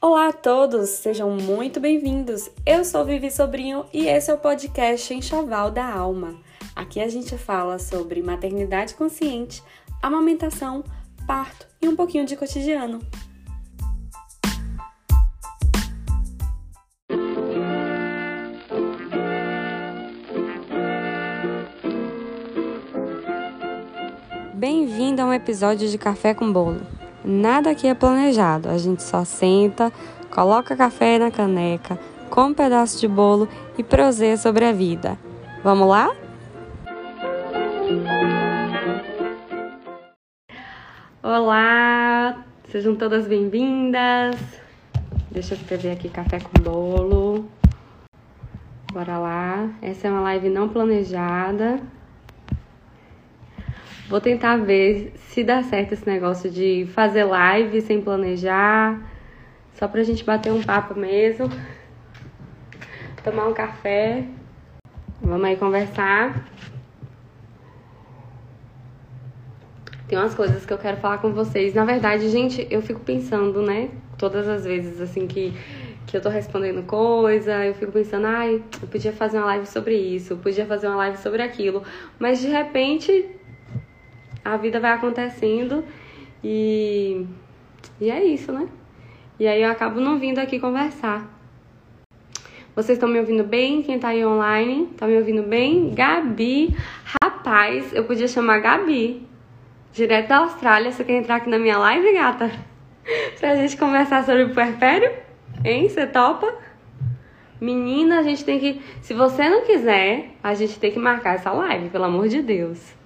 Olá a todos, sejam muito bem-vindos. Eu sou Vivi Sobrinho e esse é o podcast Enxoval da Alma. Aqui a gente fala sobre maternidade consciente, amamentação, parto e um pouquinho de cotidiano. Bem-vindo a um episódio de Café com Bolo. Nada aqui é planejado, a gente só senta, coloca café na caneca, come um pedaço de bolo e proseia sobre a vida. Vamos lá? Olá, sejam todas bem-vindas. Deixa eu escrever aqui café com bolo. Bora lá. Essa é uma live não planejada, Vou tentar ver se dá certo esse negócio de fazer live sem planejar, só pra gente bater um papo mesmo, tomar um café. Vamos aí conversar. Tem umas coisas que eu quero falar com vocês. Na verdade, gente, eu fico pensando, né? Todas as vezes assim que que eu tô respondendo coisa, eu fico pensando, ai, eu podia fazer uma live sobre isso, eu podia fazer uma live sobre aquilo, mas de repente a vida vai acontecendo e, e é isso, né? E aí eu acabo não vindo aqui conversar. Vocês estão me ouvindo bem? Quem tá aí online? Tá me ouvindo bem? Gabi, rapaz, eu podia chamar Gabi, direto da Austrália. Você quer entrar aqui na minha live, gata? pra gente conversar sobre o puerpério? Hein? Você topa? Menina, a gente tem que. Se você não quiser, a gente tem que marcar essa live, pelo amor de Deus.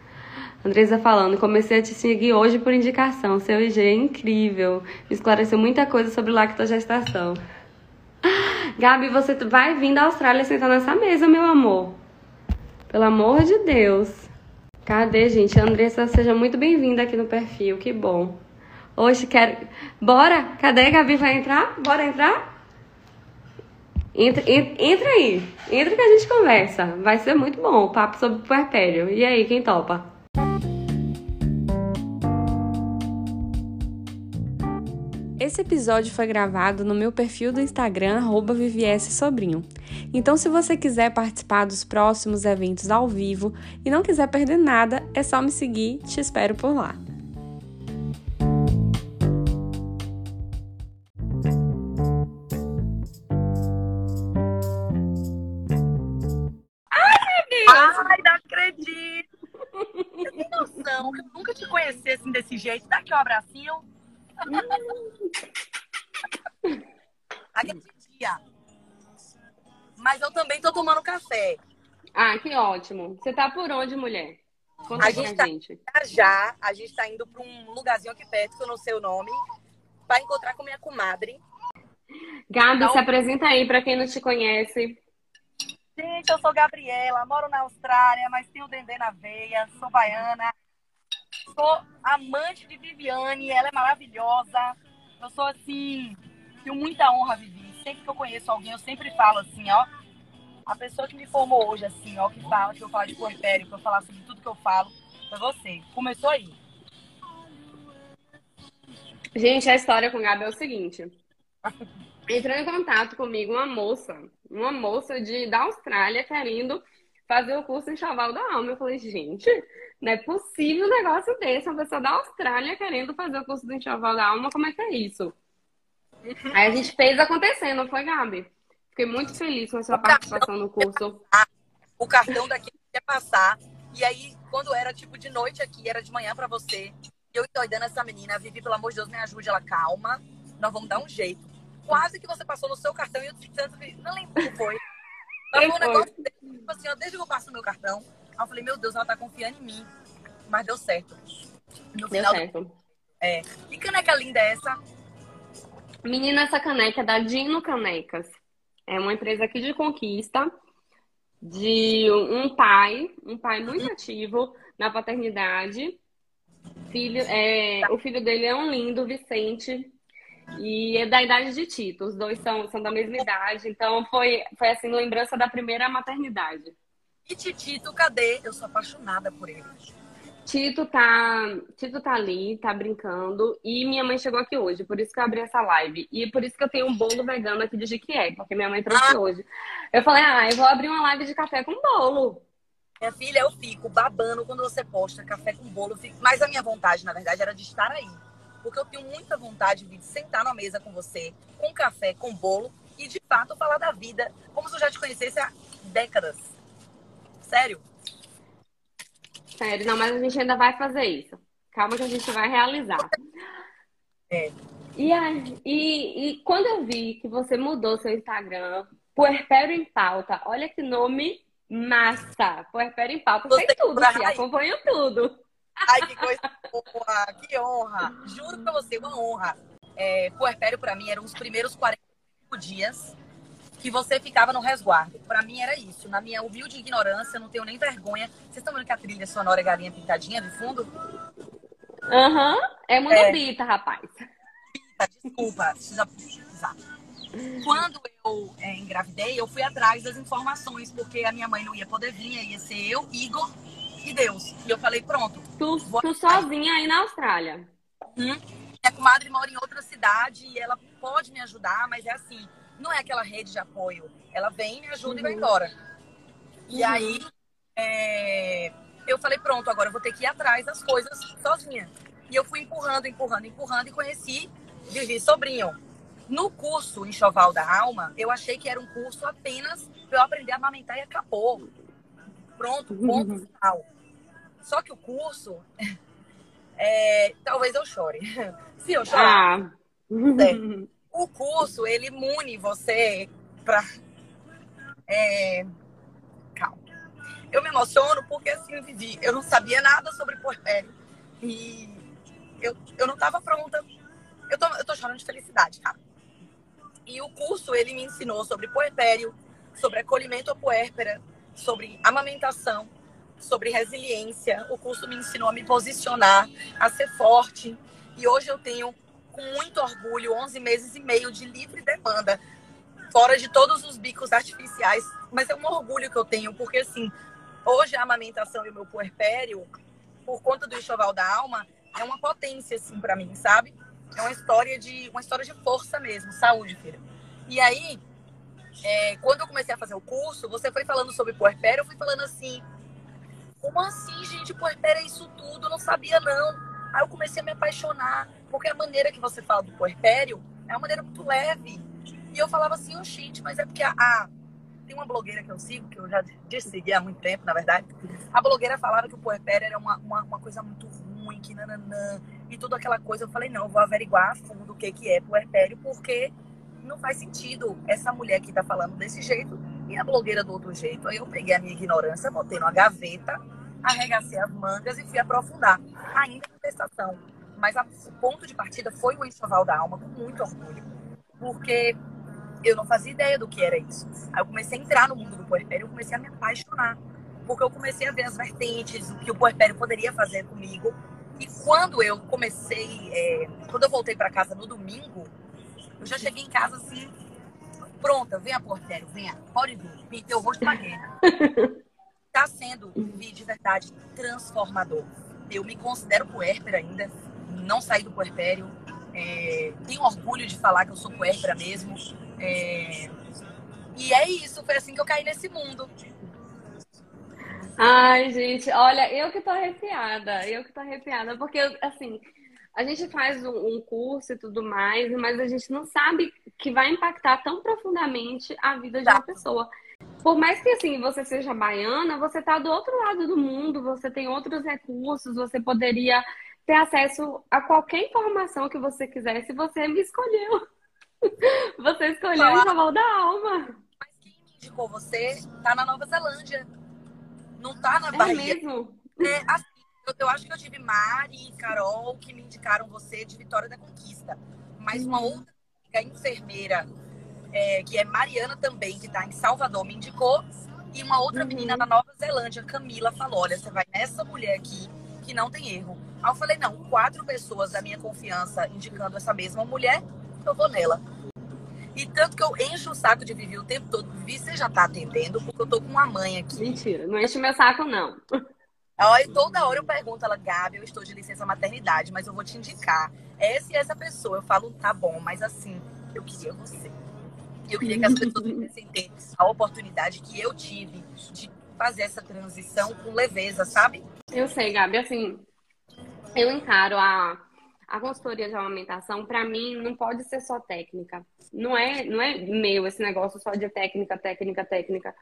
Andresa falando, comecei a te seguir hoje por indicação. Seu IG é incrível. Me esclareceu muita coisa sobre lactogestação. Gabi, você vai vir da Austrália sentar nessa mesa, meu amor. Pelo amor de Deus. Cadê, gente? Andressa, seja muito bem-vinda aqui no perfil. Que bom. Hoje quero. Bora? Cadê? Gabi vai entrar? Bora entrar? Entra, entra aí. Entra que a gente conversa. Vai ser muito bom o papo sobre puerpério. E aí, quem topa? Esse episódio foi gravado no meu perfil do Instagram, @vvssobrinho. Então, se você quiser participar dos próximos eventos ao vivo e não quiser perder nada, é só me seguir, te espero por lá. Desse jeito? Dá aqui um abracinho. Aquele dia. Mas eu também tô tomando café. Ah, que ótimo. Você tá por onde, mulher? Conta a gente tá gente. já, a gente tá indo para um lugarzinho aqui perto, que eu não sei o nome, para encontrar com minha comadre. Gabi, então... se apresenta aí para quem não te conhece. Gente, eu sou Gabriela, moro na Austrália, mas tenho dendê na veia, sou baiana, sou amante de Viviane, ela é maravilhosa. Eu sou assim, tenho muita honra, Vivi. Sempre que eu conheço alguém, eu sempre falo assim, ó. A pessoa que me formou hoje, assim, ó, que fala, que eu falo de puerpério, que eu falar sobre tudo que eu falo, foi você. Começou aí. Gente, a história com o Gabi é o seguinte. Entrou em contato comigo uma moça, uma moça de, da Austrália querendo fazer o curso em Chaval da Alma. Eu falei, gente, não é possível um negócio desse, uma pessoa da Austrália querendo fazer o curso do Enxoval da Alma, como é que é isso? Uhum. Aí a gente fez acontecer, não foi, Gabi? Fiquei muito feliz com a sua o participação no curso. O cartão daqui ia passar. E aí, quando era tipo de noite aqui, era de manhã para você. Eu endoidando essa menina, Vivi, pelo amor de Deus, me ajude. Ela, calma, nós vamos dar um jeito. Quase que você passou no seu cartão e eu tanto, não lembro como foi. Mas foi um negócio tipo assim, ó, desde que eu passo o meu cartão, aí eu falei, meu Deus, ela tá confiando em mim. Mas deu certo. No deu certo. Do... É. Que caneca linda é essa? Menina, essa caneca é da Dino Canecas. É uma empresa aqui de conquista de um pai, um pai muito ativo na paternidade. Filho, é, o filho dele é um lindo, Vicente. E é da idade de Tito, os dois são, são da mesma idade, então foi, foi assim, lembrança da primeira maternidade. E Titito, cadê? Eu sou apaixonada por ele. Tito tá, Tito tá ali, tá brincando. E minha mãe chegou aqui hoje, por isso que eu abri essa live. E por isso que eu tenho um bolo vegano aqui de Jequié, porque minha mãe trouxe ah. hoje. Eu falei, ah, eu vou abrir uma live de café com bolo. Minha filha, eu fico babando quando você posta café com bolo. Mas a minha vontade, na verdade, era de estar aí. Porque eu tenho muita vontade de sentar na mesa com você, com café, com bolo, e de fato falar da vida, como se eu já te conhecesse há décadas. Sério. Sério, não, mas a gente ainda vai fazer isso. Calma que a gente vai realizar. É. E, aí, e, e quando eu vi que você mudou seu Instagram, Puerpério em Pauta, olha que nome massa! Puerpério em Pauta, você sei tudo, acompanho tudo. Ai, que coisa boa, que honra. Juro pra você, uma honra. É, puerpério pra mim eram os primeiros 45 dias que você ficava no resguardo. Para mim era isso. Na minha humilde ignorância, não tenho nem vergonha. Vocês estão vendo que a trilha sonora é galinha pintadinha de fundo? Aham, uhum. é munobita, é... rapaz. Desculpa, precisa precisar. Quando eu é, engravidei, eu fui atrás das informações, porque a minha mãe não ia poder vir, ia ser eu, Igor e Deus. E eu falei, pronto. Tu, tu sozinha aí na Austrália. Hum? Minha comadre mora em outra cidade e ela pode me ajudar, mas é assim, não é aquela rede de apoio. Ela vem, me ajuda uhum. e vai embora. E uhum. aí, é... eu falei, pronto, agora eu vou ter que ir atrás das coisas sozinha. E eu fui empurrando, empurrando, empurrando e conheci Vivi Sobrinho. No curso Enxoval da Alma, eu achei que era um curso apenas para eu aprender a amamentar e acabou. Pronto, ponto uhum. final. Só que o curso, é... talvez eu chore. Se eu chorar, ah. é o curso, ele imune você para. É... Calma. Eu me emociono porque, assim, Vivi, eu não sabia nada sobre puerpério. E eu, eu não estava pronta. Eu tô, eu tô chorando de felicidade, cara. E o curso, ele me ensinou sobre puerpério, sobre acolhimento à puérpera, sobre amamentação, sobre resiliência. O curso me ensinou a me posicionar, a ser forte. E hoje eu tenho com muito orgulho 11 meses e meio de livre demanda, fora de todos os bicos artificiais. Mas é um orgulho que eu tenho, porque assim, hoje a amamentação e o meu puerpério, por conta do enxoval da alma, é uma potência assim para mim, sabe? É uma história de uma história de força mesmo, saúde, filha. E aí, é, quando eu comecei a fazer o curso, você foi falando sobre puerpério, eu fui falando assim, como assim, gente, puerpério é isso tudo? Eu não sabia não. Aí eu comecei a me apaixonar, porque a maneira que você fala do puerpério é uma maneira muito leve. E eu falava assim, oh, gente, mas é porque a, a, tem uma blogueira que eu sigo, que eu já dessegui há muito tempo, na verdade. A blogueira falava que o puerpério era uma, uma, uma coisa muito ruim, que nananã, e toda aquela coisa. Eu falei, não, eu vou averiguar a fundo o que, que é puerpério, porque não faz sentido essa mulher que tá falando desse jeito e a blogueira do outro jeito. Aí eu peguei a minha ignorância, botei numa gaveta arregacei as mangas e fui aprofundar, ainda na testação. Mas a, o ponto de partida foi o enxoval da alma, com muito orgulho. Porque eu não fazia ideia do que era isso. Aí eu comecei a entrar no mundo do puerpério, eu comecei a me apaixonar. Porque eu comecei a ver as vertentes, o que o puerpério poderia fazer comigo. E quando eu comecei, é, quando eu voltei para casa no domingo, eu já cheguei em casa assim, pronta, venha puerpério, venha, pode vir, pintei o rosto pra guerra. está sendo, de verdade, transformador. Eu me considero puérpera ainda, não saí do puerpério. É, tenho orgulho de falar que eu sou puérpera mesmo. É, e é isso, foi assim que eu caí nesse mundo. Ai, gente, olha, eu que tô arrepiada, eu que tô arrepiada, porque, assim, a gente faz um, curso e tudo mais, mas a gente não sabe que vai impactar tão profundamente a vida de uma tá. pessoa. Por mais que assim você seja baiana, você está do outro lado do mundo, você tem outros recursos, você poderia ter acesso a qualquer informação que você quisesse, você me escolheu. Você escolheu o Enxoval da Alma. Mas quem me indicou você tá na Nova Zelândia. Não tá na é Bahia. É mesmo? É, assim, eu, eu, acho que eu tive Mari e Carol que me indicaram você de Vitória da Conquista. Mas uma uhum. outra enfermeira é, que é Mariana também, que está em Salvador, me indicou. E uma outra uhum. menina da Nova Zelândia, Camila, falou: olha, você vai nessa mulher aqui que não tem erro. Aí eu falei: não, quatro pessoas da minha confiança indicando essa mesma mulher, eu vou nela. E tanto que eu encho o saco de Vivi o tempo todo. Vivi, você já tá atendendo, porque eu tô com uma mãe aqui. Mentira, não enche meu saco, não. Aí toda hora eu pergunto ela, Gabi, eu estou de licença maternidade, mas eu vou te indicar. Essa e essa pessoa. Eu falo, tá bom, mas assim, eu queria você. Eu queria que as pessoas pudessem ter a oportunidade que eu tive de fazer essa transição com leveza, sabe? Eu sei, Gabi, assim, eu encaro a, a consultoria de amamentação, para mim, não pode ser só técnica. Não é, não é meu esse negócio só de técnica, técnica, técnica.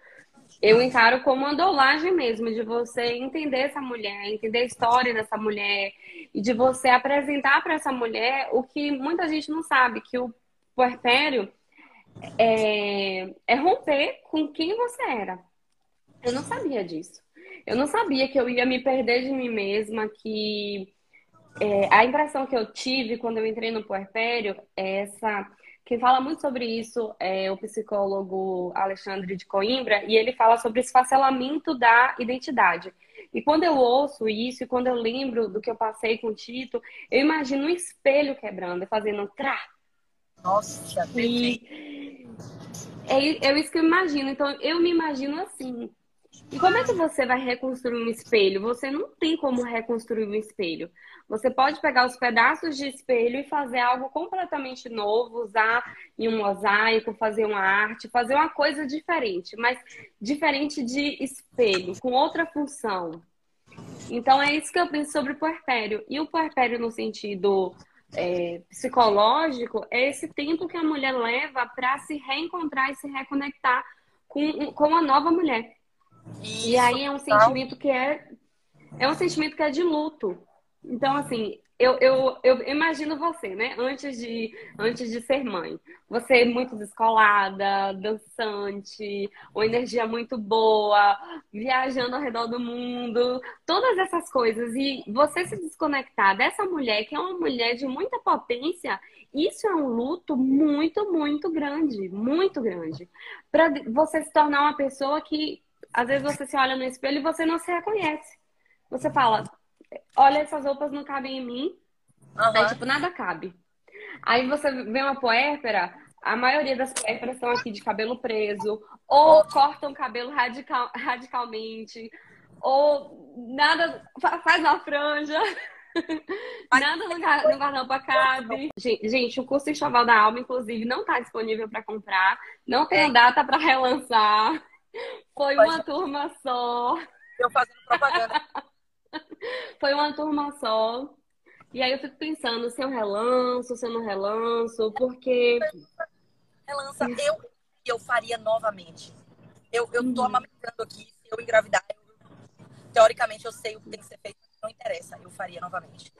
Eu encaro como uma dolagem mesmo, de você entender essa mulher, entender a história dessa mulher, e de você apresentar para essa mulher o que muita gente não sabe, que o puerpério é, é romper com quem você era. Eu não sabia disso. Eu não sabia que eu ia me perder de mim mesma, que é, a impressão que eu tive quando eu entrei no puerpério é essa. Quem fala muito sobre isso é o psicólogo Alexandre de Coimbra, e ele fala sobre esfacelamento da identidade. E quando eu ouço isso, e quando eu lembro do que eu passei com o Tito, eu imagino um espelho quebrando, fazendo trá. Nossa, e é, é isso que eu imagino. Então, eu me imagino assim. E como é que você vai reconstruir um espelho? Você não tem como reconstruir um espelho. Você pode pegar os pedaços de espelho e fazer algo completamente novo, usar em um mosaico, fazer uma arte, fazer uma coisa diferente, mas diferente de espelho, com outra função. Então é isso que eu penso sobre o puerpério. E o puerpério no sentido é, psicológico é esse tempo que a mulher leva para se reencontrar e se reconectar com, com uma nova mulher. Isso, e aí é um sentimento que é é um sentimento que é de luto. Então, assim, eu, eu, eu imagino você, né? Antes de, antes de ser mãe. Você é muito descolada, dançante, uma energia muito boa, viajando ao redor do mundo, todas essas coisas. E você se desconectar dessa mulher, que é uma mulher de muita potência, isso é um luto muito, muito grande, muito grande. Para você se tornar uma pessoa que, às vezes, você se olha no espelho e você não se reconhece. Você fala, olha, essas roupas não cabem em mim. Uhum. Aí, tipo, nada cabe. Aí você vê uma puérpera, a maioria das puérperas estão aqui de cabelo preso, ou cortam o cabelo radical, radicalmente, ou nada, faz uma franja. Nada no, no guarda-roupa cabe. Gente, o curso Enxoval da Alma, inclusive, não está disponível para comprar. Não tem é. data para relançar. Foi uma turma só. Eu fazendo propaganda. Foi uma turma só. E aí eu fico pensando se eu relanço, se eu não relanço, porque. Relança, eu, eu faria novamente. Eu, eu tô uhum. amamentando aqui, se eu engravidar, eu, teoricamente eu sei o que tem que ser feito, não interessa, eu faria novamente.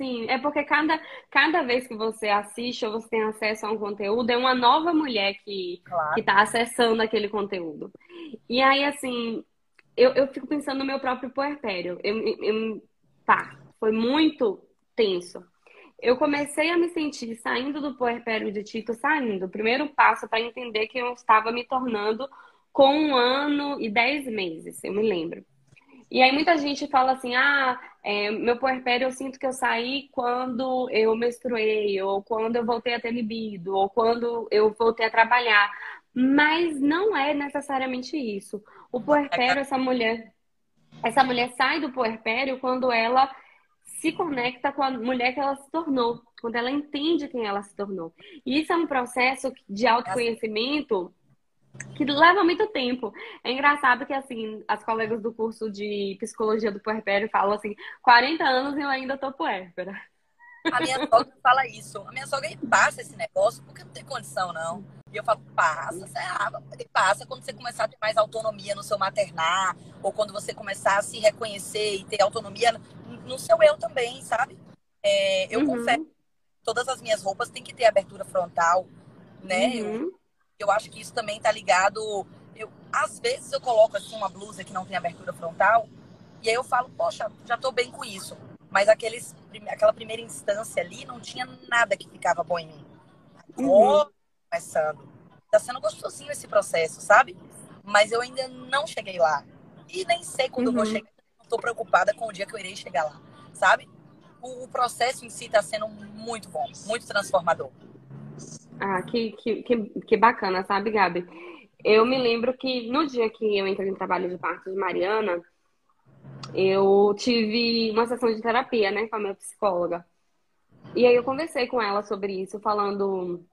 Sim, é porque cada, cada vez que você assiste ou você tem acesso a um conteúdo, é uma nova mulher que claro. está acessando aquele conteúdo. E aí, assim, eu, eu fico pensando no meu próprio puerpério. Eu, eu, foi muito tenso. Eu comecei a me sentir saindo do puerpério de Tito, saindo. O primeiro passo para entender que eu estava me tornando com um ano e dez meses, eu me lembro. E aí muita gente fala assim, ah, é, meu puerpério eu sinto que eu saí quando eu menstruei, ou quando eu voltei a ter libido, ou quando eu voltei a trabalhar. Mas não é necessariamente isso. O puerpério, essa mulher, essa mulher sai do puerpério quando ela se conecta com a mulher que ela se tornou, quando ela entende quem ela se tornou. E isso é um processo de autoconhecimento que leva muito tempo. É engraçado que, assim, as colegas do curso de psicologia do puerpério falam assim, 40 anos e eu ainda tô puérpera. A minha sogra fala isso. A minha sogra passa esse negócio porque não tem condição, não. E eu falo, passa, você passa quando você começar a ter mais autonomia no seu maternar, ou quando você começar a se reconhecer e ter autonomia no seu eu também, sabe? É, eu uhum. confesso, todas as minhas roupas têm que ter abertura frontal, né? Uhum. Eu, eu acho que isso também está ligado. Eu, às vezes eu coloco assim uma blusa que não tem abertura frontal, e aí eu falo, poxa, já tô bem com isso. Mas aqueles, aquela primeira instância ali não tinha nada que ficava bom em mim. Agora, uhum começando. Tá sendo gostosinho esse processo, sabe? Mas eu ainda não cheguei lá. E nem sei quando uhum. vou chegar. Não tô preocupada com o dia que eu irei chegar lá, sabe? O, o processo em si tá sendo muito bom, muito transformador. Ah, que, que, que, que bacana, sabe, Gabi? Eu me lembro que no dia que eu entrei no trabalho de parto de Mariana, eu tive uma sessão de terapia, né, com a minha psicóloga. E aí eu conversei com ela sobre isso, falando.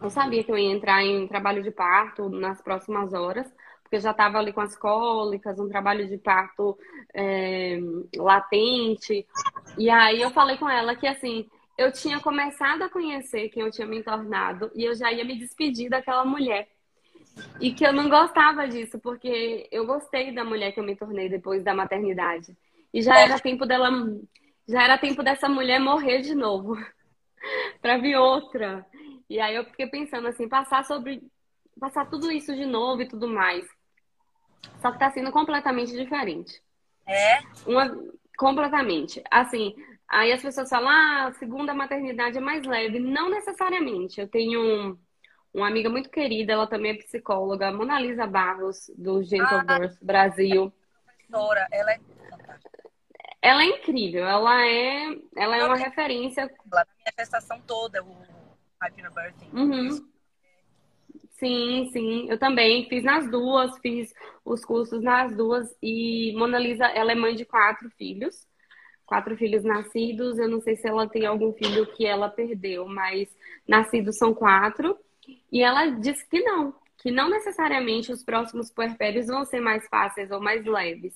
Eu sabia que eu ia entrar em trabalho de parto nas próximas horas, porque eu já estava ali com as cólicas, um trabalho de parto é, latente. E aí eu falei com ela que assim, eu tinha começado a conhecer quem eu tinha me tornado e eu já ia me despedir daquela mulher. E que eu não gostava disso, porque eu gostei da mulher que eu me tornei depois da maternidade. E já era tempo dela, já era tempo dessa mulher morrer de novo, para vir outra. E aí eu fiquei pensando assim, passar sobre passar tudo isso de novo e tudo mais. Só que tá sendo completamente diferente. É? Uma completamente. Assim, aí as pessoas falam: "Ah, a segunda maternidade é mais leve". Não necessariamente. Eu tenho um uma amiga muito querida, ela também é psicóloga, Mona Lisa Barros, do Gentle ah, Birth Brasil. Professora, ela é ela é incrível, ela é, ela é uma referência. Na minha gestação toda, o Hypnobirthing. Uhum. Sim, sim, eu também fiz nas duas, fiz os cursos nas duas e Mona Lisa, ela é mãe de quatro filhos, quatro filhos nascidos. Eu não sei se ela tem algum filho que ela perdeu, mas nascidos são quatro. E ela disse que não, que não necessariamente os próximos puerpérios vão ser mais fáceis ou mais leves.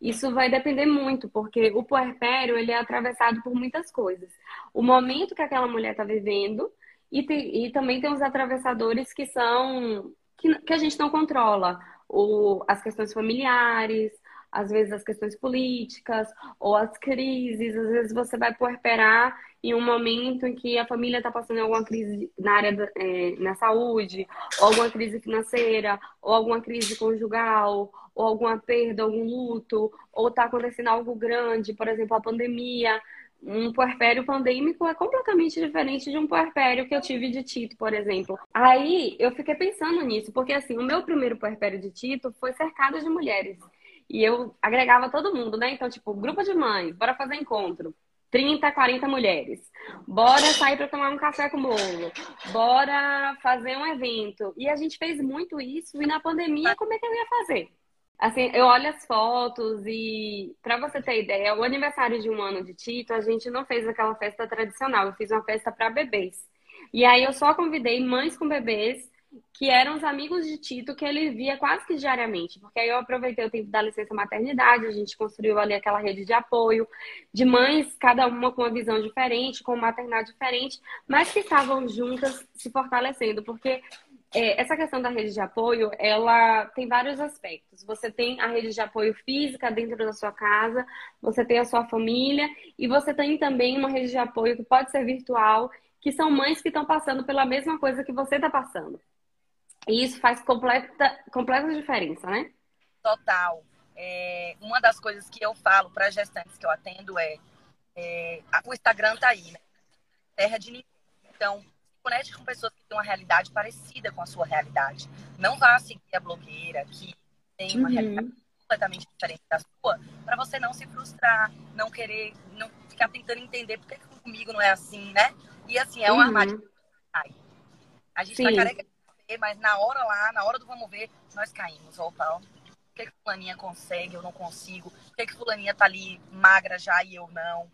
Isso vai depender muito, porque o puerpério ele é atravessado por muitas coisas. O momento que aquela mulher está vivendo e, tem, e, também tem os atravessadores que são que, que a gente não controla. O, as questões familiares, às vezes as questões políticas ou as crises. Às vezes você vai puerperar em um momento em que a família está passando alguma crise na área da, é, na saúde, ou alguma crise financeira, ou alguma crise conjugal, ou alguma perda, algum luto, ou está acontecendo algo grande, por exemplo, a pandemia. Um puerpério pandêmico é completamente diferente de um puerpério que eu tive de Tito, por exemplo. Aí eu fiquei pensando nisso, porque assim, o meu primeiro puerpério de Tito foi cercado de mulheres. E eu agregava todo mundo, né? Então, tipo, grupo de mães, bora fazer encontro. 30, 40 mulheres. Bora sair para tomar um café com bolo. Bora fazer um evento. E a gente fez muito isso. E na pandemia, como é que eu ia fazer? Assim, eu olho as fotos e, para você ter ideia, o aniversário de um ano de Tito, a gente não fez aquela festa tradicional. Eu fiz uma festa para bebês. E aí eu só convidei mães com bebês que eram os amigos de Tito que ele via quase que diariamente, porque aí eu aproveitei o tempo da licença maternidade, a gente construiu ali aquela rede de apoio, de mães, cada uma com uma visão diferente, com um maternidade diferente, mas que estavam juntas se fortalecendo, porque é, essa questão da rede de apoio, ela tem vários aspectos. Você tem a rede de apoio física dentro da sua casa, você tem a sua família e você tem também uma rede de apoio que pode ser virtual, que são mães que estão passando pela mesma coisa que você está passando. E isso faz completa, completa diferença, né? Total. É, uma das coisas que eu falo para gestantes que eu atendo é, é, o Instagram tá aí, né? Terra de ninguém. Então, conecte com pessoas que têm uma realidade parecida com a sua realidade. Não vá seguir a blogueira que tem uma uhum. realidade completamente diferente da sua, para você não se frustrar, não querer, não ficar tentando entender por que, comigo não é assim, né? E assim, é um uhum. armário. A gente tá Sim. tá careca mas na hora lá, na hora do vamos ver, nós caímos. Opa, o que, que fulaninha consegue, eu não consigo? O que, que fulaninha tá ali magra já e eu não?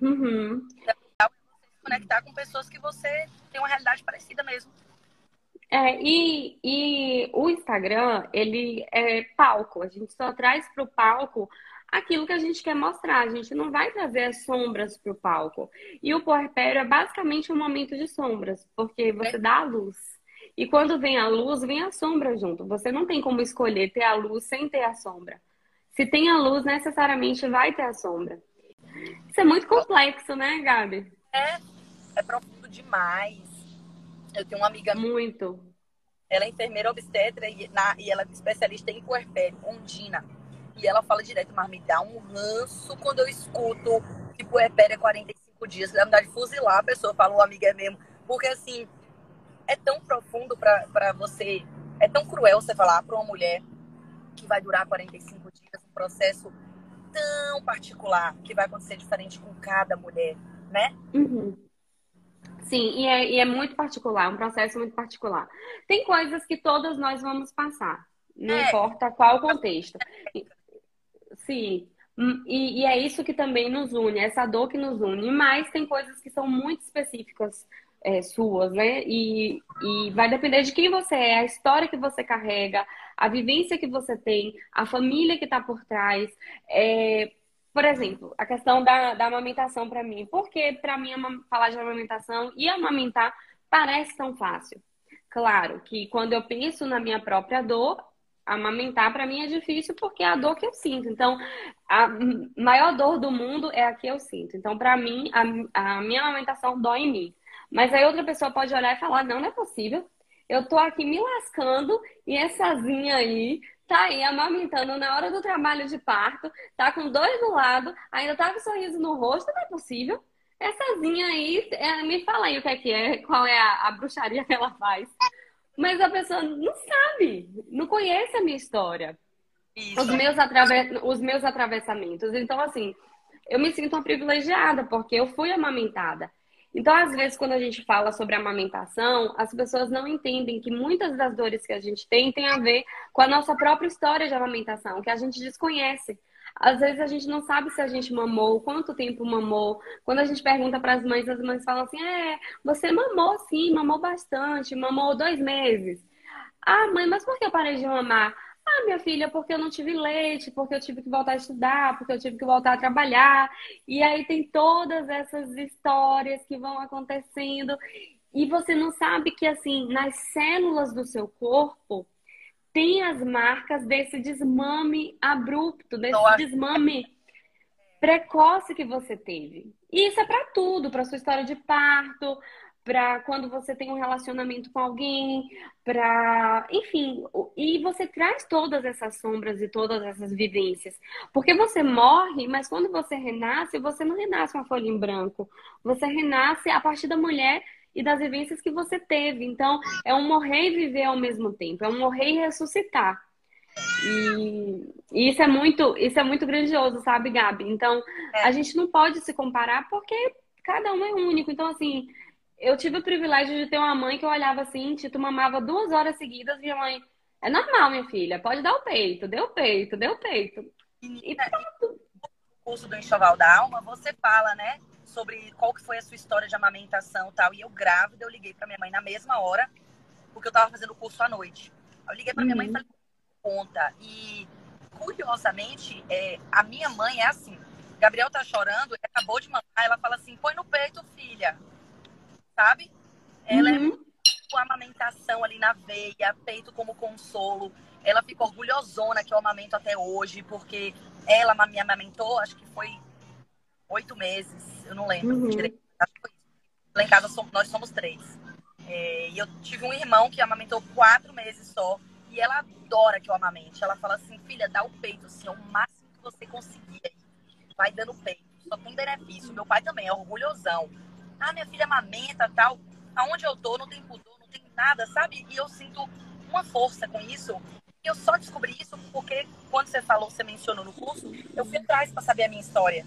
Uhum. Então, é você se conectar com pessoas que você tem uma realidade parecida mesmo. É, e, e o Instagram, ele é palco. A gente só traz para o palco aquilo que a gente quer mostrar. A gente não vai trazer as sombras para o palco. E o puerpério é basicamente um momento de sombras, porque você dá a luz. E quando vem a luz, vem a sombra junto. Você não tem como escolher ter a luz sem ter a sombra. Se tem a luz, necessariamente vai ter a sombra. Isso é muito complexo, né, Gabi? É, é profundo demais. Eu tenho uma amiga. Muito. Ela é enfermeira obstetra e, na, e ela é especialista em puerpério, ondina. E ela fala direto, mas me dá um ranço quando eu escuto que puerpério é 45 dias. Dá vontade de fuzilar a pessoa, fala, o amigo é mesmo. Porque assim, é tão profundo para você, é tão cruel você falar para uma mulher que vai durar 45 dias, um processo tão particular, que vai acontecer diferente com cada mulher, né? Uhum. Sim, e é, e é, muito particular, um processo muito particular. Tem coisas que todas nós vamos passar, não é. importa qual contexto. Sim, Hum, e, e, é isso que também nos une, essa dor que nos une. Mas tem coisas que são muito específicas é, suas, né? E, e vai depender de quem você é, a história que você carrega, a vivência que você tem, a família que está por trás. É, por exemplo, a questão da, da amamentação para mim. Porque para mim falar de amamentação e amamentar parece tão fácil. Claro que quando eu penso na minha própria dor, amamentar para mim é difícil porque é a dor que eu sinto. Então, a maior dor do mundo é a que eu sinto. Então, para mim, a, a, minha amamentação dói em mim. Mas aí outra pessoa pode olhar e falar: não, não é possível. Eu tô aqui me lascando e essazinha aí tá aí amamentando na hora do trabalho de parto, tá com dois do lado, ainda tá com sorriso no rosto, não é possível.Essazinha aí, é, me fala aí o que é que é, qual é a, a bruxaria que ela faz. Mas a pessoa não sabe, não conhece a minha história. Os meus, atrave... os meus atravessamentos. Então, assim, eu me sinto uma privilegiada, porque eu fui amamentada. Então, às vezes, quando a gente fala sobre amamentação, as pessoas não entendem que muitas das dores que a gente tem tem a ver com a nossa própria história de amamentação, que a gente desconhece. Às vezes a gente não sabe se a gente mamou, quanto tempo mamou. Quando a gente pergunta para as mães, as mães falam assim: é, você mamou sim, mamou bastante, mamou dois meses. Ah, mãe, mas por que eu parei de mamar? Ah, minha filha, porque eu não tive leite, porque eu tive que voltar a estudar, porque eu tive que voltar a trabalhar. E aí tem todas essas histórias que vão acontecendo. E você não sabe que, assim, nas células do seu corpo tem as marcas desse desmame abrupto, desse desmame precoce que você teve. E isso é para tudo, para sua história de parto, para quando você tem um relacionamento com alguém, para, enfim, e você traz todas essas sombras e todas essas vivências. Porque você morre, mas quando você renasce, você não renasce uma folha em branco. Você renasce a partir da mulher e das vivências que você teve. Então, é um morrer e viver ao mesmo tempo, é um morrer e ressuscitar. E, e isso é muito, isso é muito grandioso, sabe, Gabi? Então, é. a gente não pode se comparar porque cada um é único. Então, assim, eu tive o privilégio de ter uma mãe que eu olhava assim, Tito mamava duas horas seguidas, e minha mãe, é normal, minha filha, pode dar o peito, deu peito, deu peito. E, e pronto. No curso do Enxoval da Alma, você fala, né, sobre qual que foi a sua história de amamentação e tal. E eu grávida, eu liguei para minha mãe na mesma hora, porque eu tava fazendo o curso à noite. Eu liguei para minha mãe e uhum. falei, conta. E, curiosamente, é, a minha mãe é assim. Gabriel tá chorando, acabou de mamar, ela fala assim, põe no peito, filha sabe? Ela é uhum. é com amamentação ali na veia, peito como consolo. Ela ficou orgulhosona que eu amamento até hoje, porque ela me amamentou, acho que foi oito meses, eu não lembro. Uhum. Acho que foi isso. Lá em casa nós somos três. É, e eu tive um irmão que amamentou quatro meses só. E ela adora que eu amamente. Ela fala assim, filha, dá o peito, assim, é o máximo que você conseguir. Vai dando peito. Só tem benefício. Meu pai também é orgulhosão. Ah, minha filha amamenta tal. Aonde eu tô, não tem pudor, não tem nada, sabe? E eu sinto uma força com isso. E eu só descobri isso porque quando você falou, você mencionou no curso, eu fui atrás para saber a minha história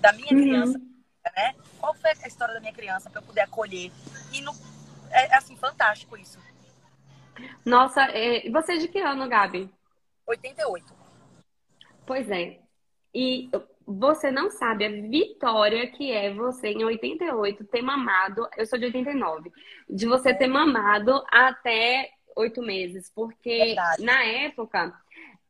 da minha uhum. criança, né? Qual foi a história da minha criança para eu poder acolher? E no, é assim fantástico isso. Nossa, é... você é de que ano, Gabi? 88. Pois é. E você não sabe a vitória que é você em 88 ter mamado, eu sou de 89, de você ter mamado até oito meses, porque Verdade. na época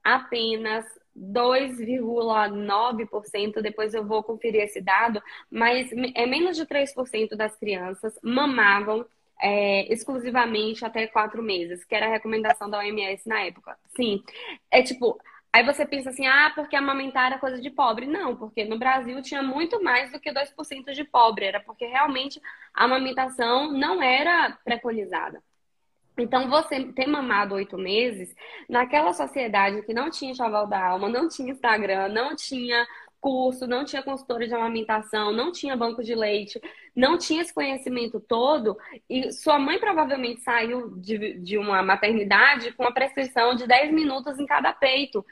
apenas 2,9%, depois eu vou conferir esse dado, mas é menos de 3% das crianças mamavam é, exclusivamente até quatro meses, que era a recomendação da OMS na época. Sim, é tipo, Aí você pensa assim, ah, porque amamentar era coisa de pobre. Não, porque no Brasil tinha muito mais do que 2% de pobre. Era porque realmente a amamentação não era preconizada. Então, você ter mamado oito meses, naquela sociedade que não tinha chaval da alma, não tinha Instagram, não tinha curso, não tinha consultora de amamentação, não tinha banco de leite, não tinha esse conhecimento todo, e sua mãe provavelmente saiu de, de uma maternidade com uma prescrição de 10 minutos em cada peito,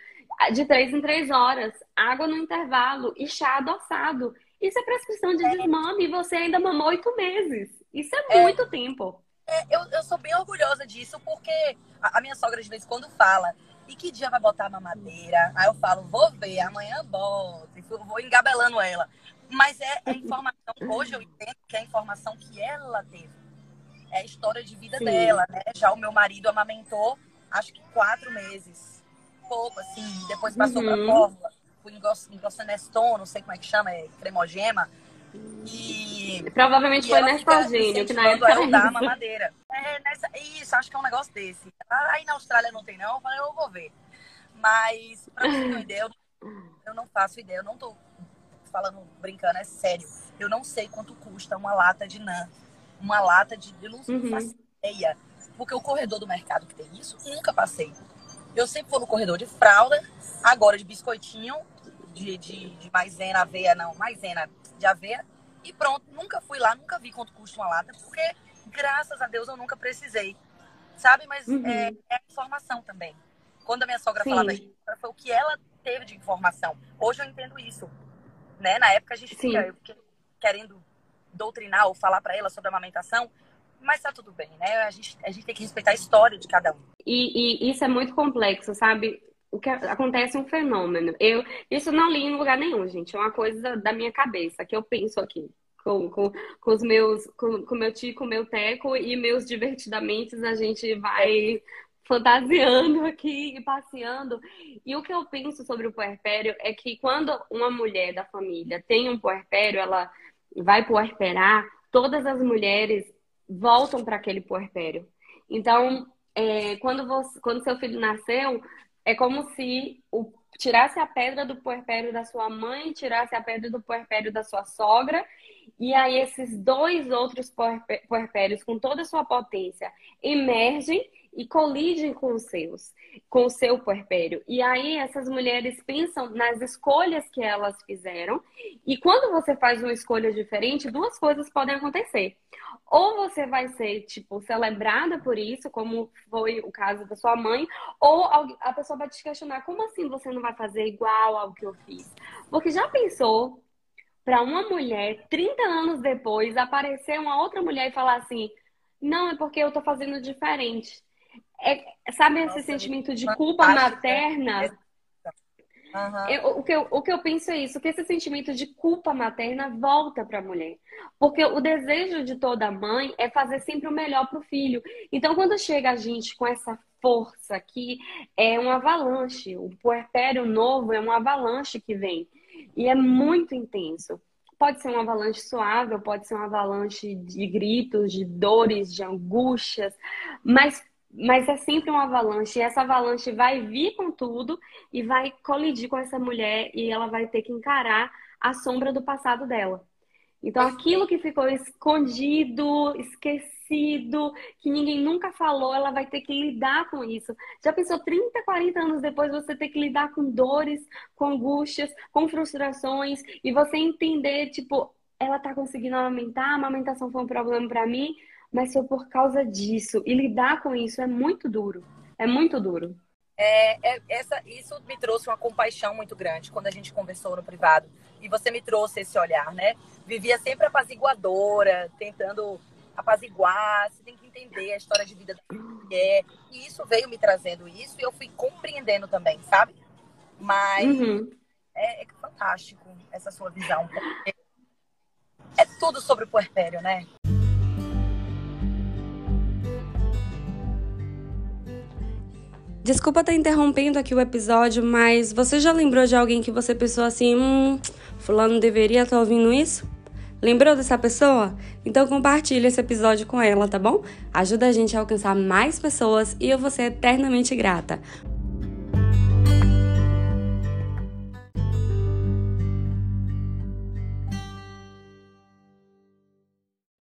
de 3 em 3 horas, água no intervalo e chá adoçado. Isso é prescrição de desmame e você ainda mamou oito meses. Isso é, é muito é, tempo. É, eu, eu sou bem orgulhosa disso, porque a, a minha sogra de vez em quando fala E que dia vai botar a mamadeira? Aí eu falo, vou ver, amanhã boto. Vou engabelando ela. Mas é, é informação, hoje eu entendo que é a informação que ela teve. É a história de vida Sim. dela, né? Já o meu marido amamentou, acho que quatro meses. Pouco, assim. Depois passou uhum. pra fórmula. Fui engrossando Neston, não sei como é que chama, é cremogema. E. Provavelmente e foi Nestogênio, que na época era dar mamadeira. É, nessa, isso, acho que é um negócio desse. Aí na Austrália não tem, não. Eu falei, eu vou ver. Mas, pra você ter uma ideia, eu, eu não faço ideia. Eu não tô falando, brincando, é sério. Eu não sei quanto custa uma lata de NAN. Uma lata de. Eu não uhum. faço ideia. Porque o corredor do mercado que tem isso, nunca passei. Eu sempre vou no corredor de fralda, agora de biscoitinho, de, de, de maisena, aveia, não, maisena de aveia. E pronto, nunca fui lá, nunca vi quanto custa uma lata, porque graças a Deus eu nunca precisei. Sabe? Mas uhum. é, é informação também. Quando a minha sogra Sim. falava, foi o que ela teve de informação. Hoje eu entendo isso né? Na época a gente Sim. fica querendo doutrinar ou falar para ela sobre a amamentação, mas tá tudo bem, né? A gente, a gente tem que respeitar a história de cada um. E, e isso é muito complexo, sabe? O que acontece é um fenômeno. Eu isso não li em lugar nenhum, gente. É uma coisa da minha cabeça que eu penso aqui. Com, com, com os meus, com, com meu tio, com meu teco e meus divertidamente a gente vai fantasiando aqui e passeando. E o que eu penso sobre o puerpério é que quando uma mulher da família tem um puerpério, ela vai puerperar, todas as mulheres voltam para aquele puerpério. Então, é, quando, você, quando seu filho nasceu, é como se o, tirasse a pedra do puerpério da sua mãe, tirasse a pedra do puerpério da sua sogra, e aí esses dois outros puerpérios, com toda a sua potência, emergem e colidem com os seus, com o seu puerpério. E aí essas mulheres pensam nas escolhas que elas fizeram, e quando você faz uma escolha diferente, duas coisas podem acontecer. Ou você vai ser, tipo, celebrada por isso, como foi o caso da sua mãe, ou a pessoa vai te questionar, como assim você não vai fazer igual ao que eu fiz? Porque já pensou para uma mulher, 30 anos depois, aparecer uma outra mulher e falar assim: não, é porque eu tô fazendo diferente. É, sabe Nossa, esse sentimento de culpa materna? Uhum. Eu, o, que eu, o que eu penso é isso, que esse sentimento de culpa materna volta para a mulher. Porque o desejo de toda mãe é fazer sempre o melhor para o filho. Então, quando chega a gente com essa força que é um avalanche, o puerpério novo é um avalanche que vem. E é muito intenso. Pode ser um avalanche suave, pode ser um avalanche de gritos, de dores, de angústias, mas mas é sempre um avalanche. E essa avalanche vai vir com tudo e vai colidir com essa mulher e ela vai ter que encarar a sombra do passado dela. Então, aquilo que ficou escondido, esquecido, que ninguém nunca falou, ela vai ter que lidar com isso. Já pensou 30, 40 anos depois você ter que lidar com dores, com angústias, com frustrações e você entender, tipo, ela tá conseguindo amamentar, a amamentação foi um problema para mim, mas foi por causa disso. E lidar com isso é muito duro. É muito duro. É, é, essa, isso me trouxe uma compaixão muito grande quando a gente conversou no privado. E você me trouxe esse olhar, né? Vivia sempre apaziguadora, tentando apaziguar. Você tem que entender a história de vida da mulher. E isso veio me trazendo isso e eu fui compreendendo também, sabe? Mas uhum. é, é fantástico essa sua visão. É tudo sobre o puerpério, né? Desculpa estar interrompendo aqui o episódio, mas você já lembrou de alguém que você pensou assim, hum, fulano deveria estar ouvindo isso? Lembrou dessa pessoa? Então compartilhe esse episódio com ela, tá bom? Ajuda a gente a alcançar mais pessoas e eu vou ser eternamente grata.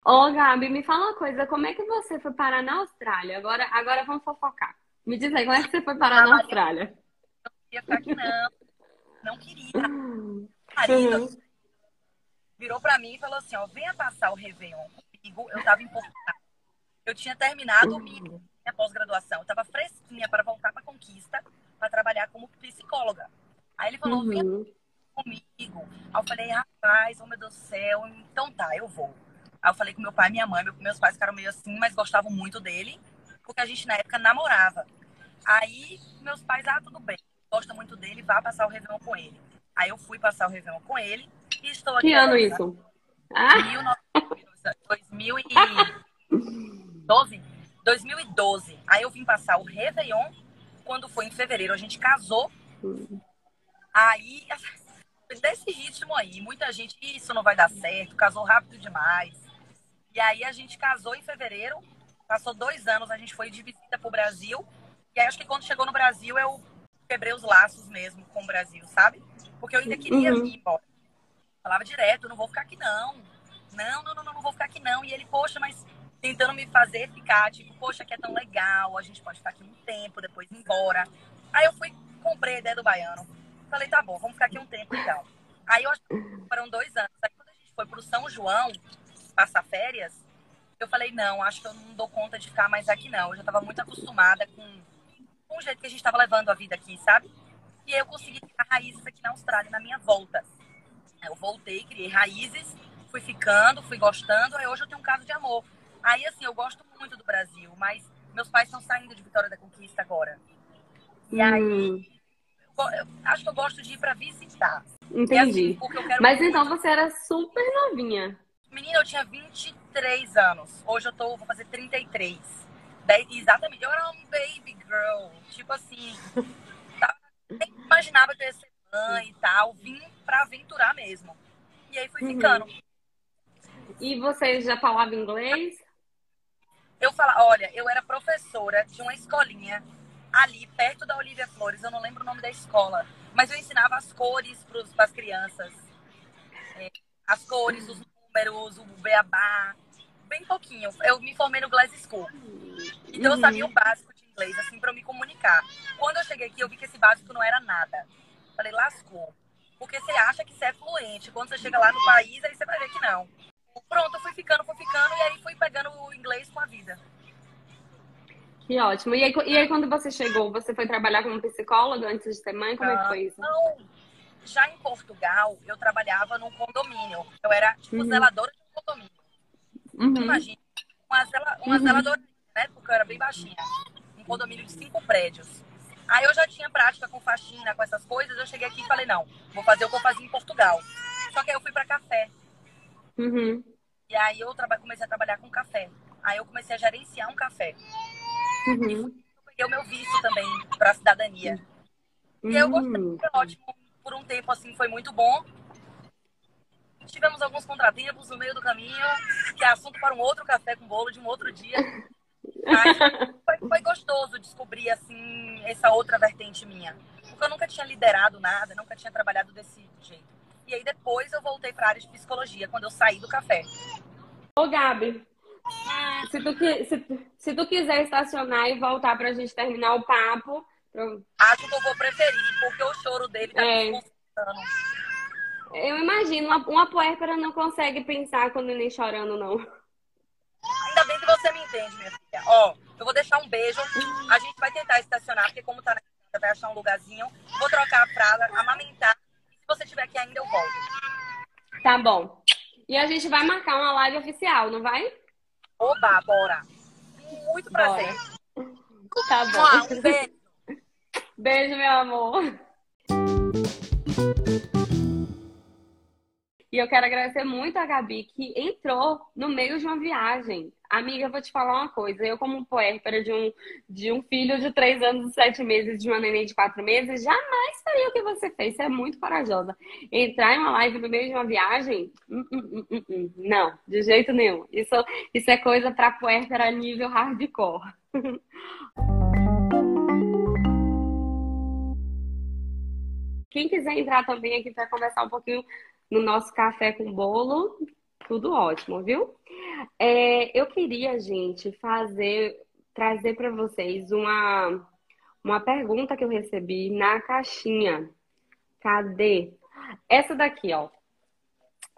Ô, Gabi, me fala uma coisa, como é que você foi parar na Austrália? Agora, agora vamos fofocar. Me diz aí, como é que você foi parar na Austrália? Não queria ficar aqui, não. Não queria. Marido uhum. virou pra mim e falou assim, ó, venha passar o Réveillon comigo. Eu tava em Portugal. Eu tinha terminado minha pós-graduação. Eu tava fresquinha para voltar pra Conquista, para trabalhar como psicóloga. Aí ele falou, uhum. venha comigo. Aí eu falei, rapaz, oh meu Deus do céu, então tá, eu vou. Aí eu falei com meu pai e minha mãe, meus pais ficaram meio assim, mas gostavam muito dele porque a gente na época namorava. Aí meus pais, ah, tudo bem, gosta muito dele, vá passar o Réveillon com ele. Aí eu fui passar o Réveillon com ele e estou aqui. Que ano isso? Ah. 2012. 2012. Aí eu vim passar o Réveillon quando foi em fevereiro. A gente casou. Aí, desse ritmo aí, muita gente, isso não vai dar certo, casou rápido demais. E aí a gente casou em fevereiro, passou dois anos, a gente foi de visita pro Brasil. E aí acho que quando chegou no Brasil eu quebrei os laços mesmo com o Brasil, sabe? Porque eu ainda queria uhum. ir embora. Falava direto, não vou ficar aqui não. Não, não, não, não, não vou ficar aqui não. E ele, poxa, mas tentando me fazer ficar, tipo, poxa, que é tão legal, a gente pode ficar aqui um tempo, depois ir embora. Aí eu fui, comprei a ideia do baiano. Falei, tá bom, vamos ficar aqui um tempo então. Aí eu acho que foram dois anos. Aí quando a gente foi pro São João passar férias, eu falei, não, acho que eu não dou conta de ficar mais aqui não. Eu já estava muito acostumada com, com o jeito que a gente estava levando a vida aqui, sabe? E aí eu consegui criar raízes aqui na Austrália na minha volta. Eu voltei, criei raízes, fui ficando, fui gostando, aí hoje eu tenho um caso de amor. Aí, assim, eu gosto muito do Brasil, mas meus pais estão saindo de Vitória da Conquista agora. E hum. aí, eu, eu, acho que eu gosto de ir para visitar. Entendi. Assim, mas muito... então você era super novinha. Menina, eu tinha 23 anos. Hoje eu tô, vou fazer 33. Daí, exatamente, eu era um baby girl. Tipo assim, nem imaginava que eu ia ser mãe e tal. Vim pra aventurar mesmo. E aí fui uhum. ficando. E você já falava inglês? Eu falava, olha, eu era professora de uma escolinha ali perto da Olivia Flores, eu não lembro o nome da escola, mas eu ensinava as cores para as crianças. É, as cores, os números, o beabá, bem pouquinho. Eu me formei no Glass School. Então uhum. eu sabia o básico de inglês, assim, para eu me comunicar. Quando eu cheguei aqui, eu vi que esse básico não era nada. Falei, lascou. Porque você acha que você é fluente. Quando você chega lá no país, aí você vai ver que não. Pronto, eu fui ficando, fui ficando, e aí fui pegando o inglês com a vida. Que ótimo. E aí, e aí, quando você chegou, você foi trabalhar como psicóloga antes de ser mãe? Como é que foi isso? Não. Já em Portugal, eu trabalhava num condomínio. Eu era, tipo, uhum. zeladora de um condomínio. Uhum. Imagina, uma, zela, uma uhum. zeladora, né? Porque eu era bem baixinha. Um condomínio de cinco prédios. Aí eu já tinha prática com faxina, com essas coisas. Eu cheguei aqui e falei, não, vou fazer o que eu fazia em Portugal. Só que aí eu fui para café. Uhum. E aí eu comecei a trabalhar com café. Aí eu comecei a gerenciar um café. Uhum. E eu peguei o meu visto também para cidadania. Uhum. E eu gostei, uhum. foi ótimo. Por um tempo, assim, foi muito bom. Tivemos alguns contratempos no meio do caminho, que é assunto para um outro café com bolo de um outro dia. Mas foi, foi gostoso descobrir, assim, essa outra vertente minha. Porque eu nunca tinha liderado nada, nunca tinha trabalhado desse jeito. E aí depois eu voltei para a área de psicologia, quando eu saí do café. Ô, Gabi, se tu, se, se tu quiser estacionar e voltar para a gente terminar o papo... Acho que eu vou preferir, porque o choro dele tá é. me Eu imagino, uma, uma puérpera não consegue pensar quando nem chorando, não. Ainda bem que você me entende, minha filha. Ó, eu vou deixar um beijo. A gente vai tentar estacionar, porque como tá na vai achar um lugarzinho. Vou trocar a fralda, amamentar se você estiver aqui ainda, eu volto. Tá bom. E a gente vai marcar uma live oficial, não vai? Oba, bora. Muito prazer. Bora. Tá bom. Um beijo. Beijo, meu amor. E eu quero agradecer muito a Gabi que entrou no meio de uma viagem. Amiga, eu vou te falar uma coisa. Eu, como puérpera de um, de um filho de três anos e sete meses, de uma neném de quatro meses, jamais faria o que você fez. Você é muito corajosa. Entrar em uma live no meio de uma viagem? Hum, hum, hum, não, de jeito nenhum. Isso, isso é coisa para puérpera nível hardcore. Quem quiser entrar também aqui para conversar um pouquinho no nosso café com bolo, tudo ótimo, viu? É, eu queria, gente, fazer, trazer para vocês uma, uma pergunta que eu recebi na caixinha. Cadê? Essa daqui, ó.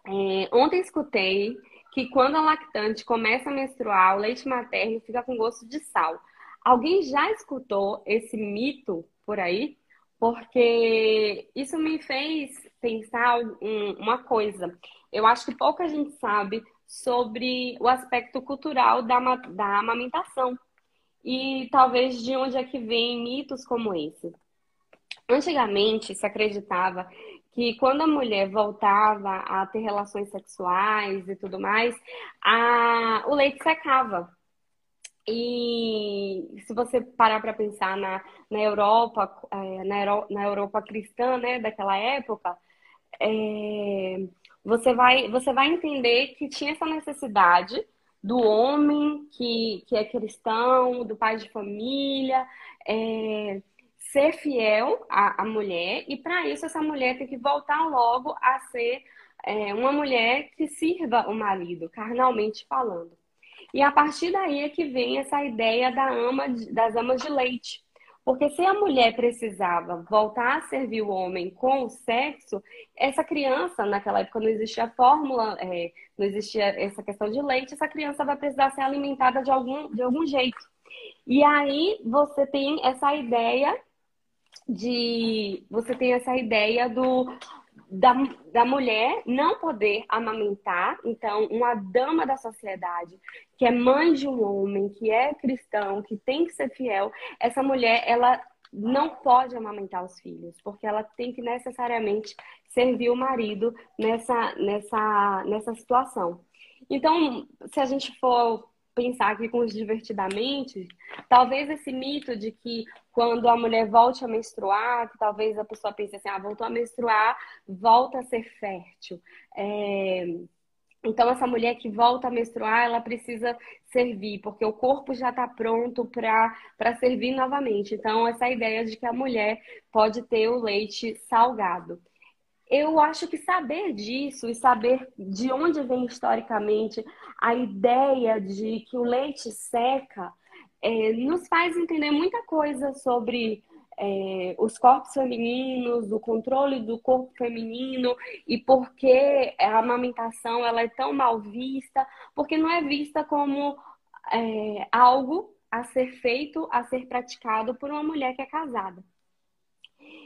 É, ontem escutei que quando a lactante começa a menstruar, o leite materno fica com gosto de sal. Alguém já escutou esse mito por aí? Porque isso me fez pensar um, uma coisa. Eu acho que pouca gente sabe sobre o aspecto cultural da, da amamentação. e talvez de onde é que vem mitos como esse. Antigamente se acreditava que quando a mulher voltava a ter relações sexuais e tudo mais, a, o leite secava. E se você parar para pensar na, na Europa, é, na Europa cristã, né, daquela época, é, você, vai, você vai entender que tinha essa necessidade do homem que, que é cristão, do pai de família, é, ser fiel à, à mulher, e para isso essa mulher tem que voltar logo a ser é, uma mulher que sirva o marido, carnalmente falando. E a partir daí é que vem essa ideia da ama, das amas de leite. Porque se a mulher precisava voltar a servir o homem com o sexo, essa criança, naquela época não existia fórmula, é, não existia essa questão de leite, essa criança vai precisar ser alimentada de algum, de algum jeito. E aí você tem essa ideia de. Você tem essa ideia do. Da, da mulher não poder amamentar, então, uma dama da sociedade que é mãe de um homem, que é cristão, que tem que ser fiel, essa mulher, ela não pode amamentar os filhos, porque ela tem que necessariamente servir o marido nessa, nessa, nessa situação. Então, se a gente for pensar aqui com os divertidamente, talvez esse mito de que quando a mulher volte a menstruar, que talvez a pessoa pense assim, ah, voltou a menstruar, volta a ser fértil. É... Então, essa mulher que volta a menstruar, ela precisa servir, porque o corpo já está pronto para servir novamente. Então, essa ideia de que a mulher pode ter o leite salgado eu acho que saber disso e saber de onde vem historicamente a ideia de que o leite seca é, nos faz entender muita coisa sobre é, os corpos femininos, o controle do corpo feminino e por que a amamentação ela é tão mal vista, porque não é vista como é, algo a ser feito, a ser praticado por uma mulher que é casada.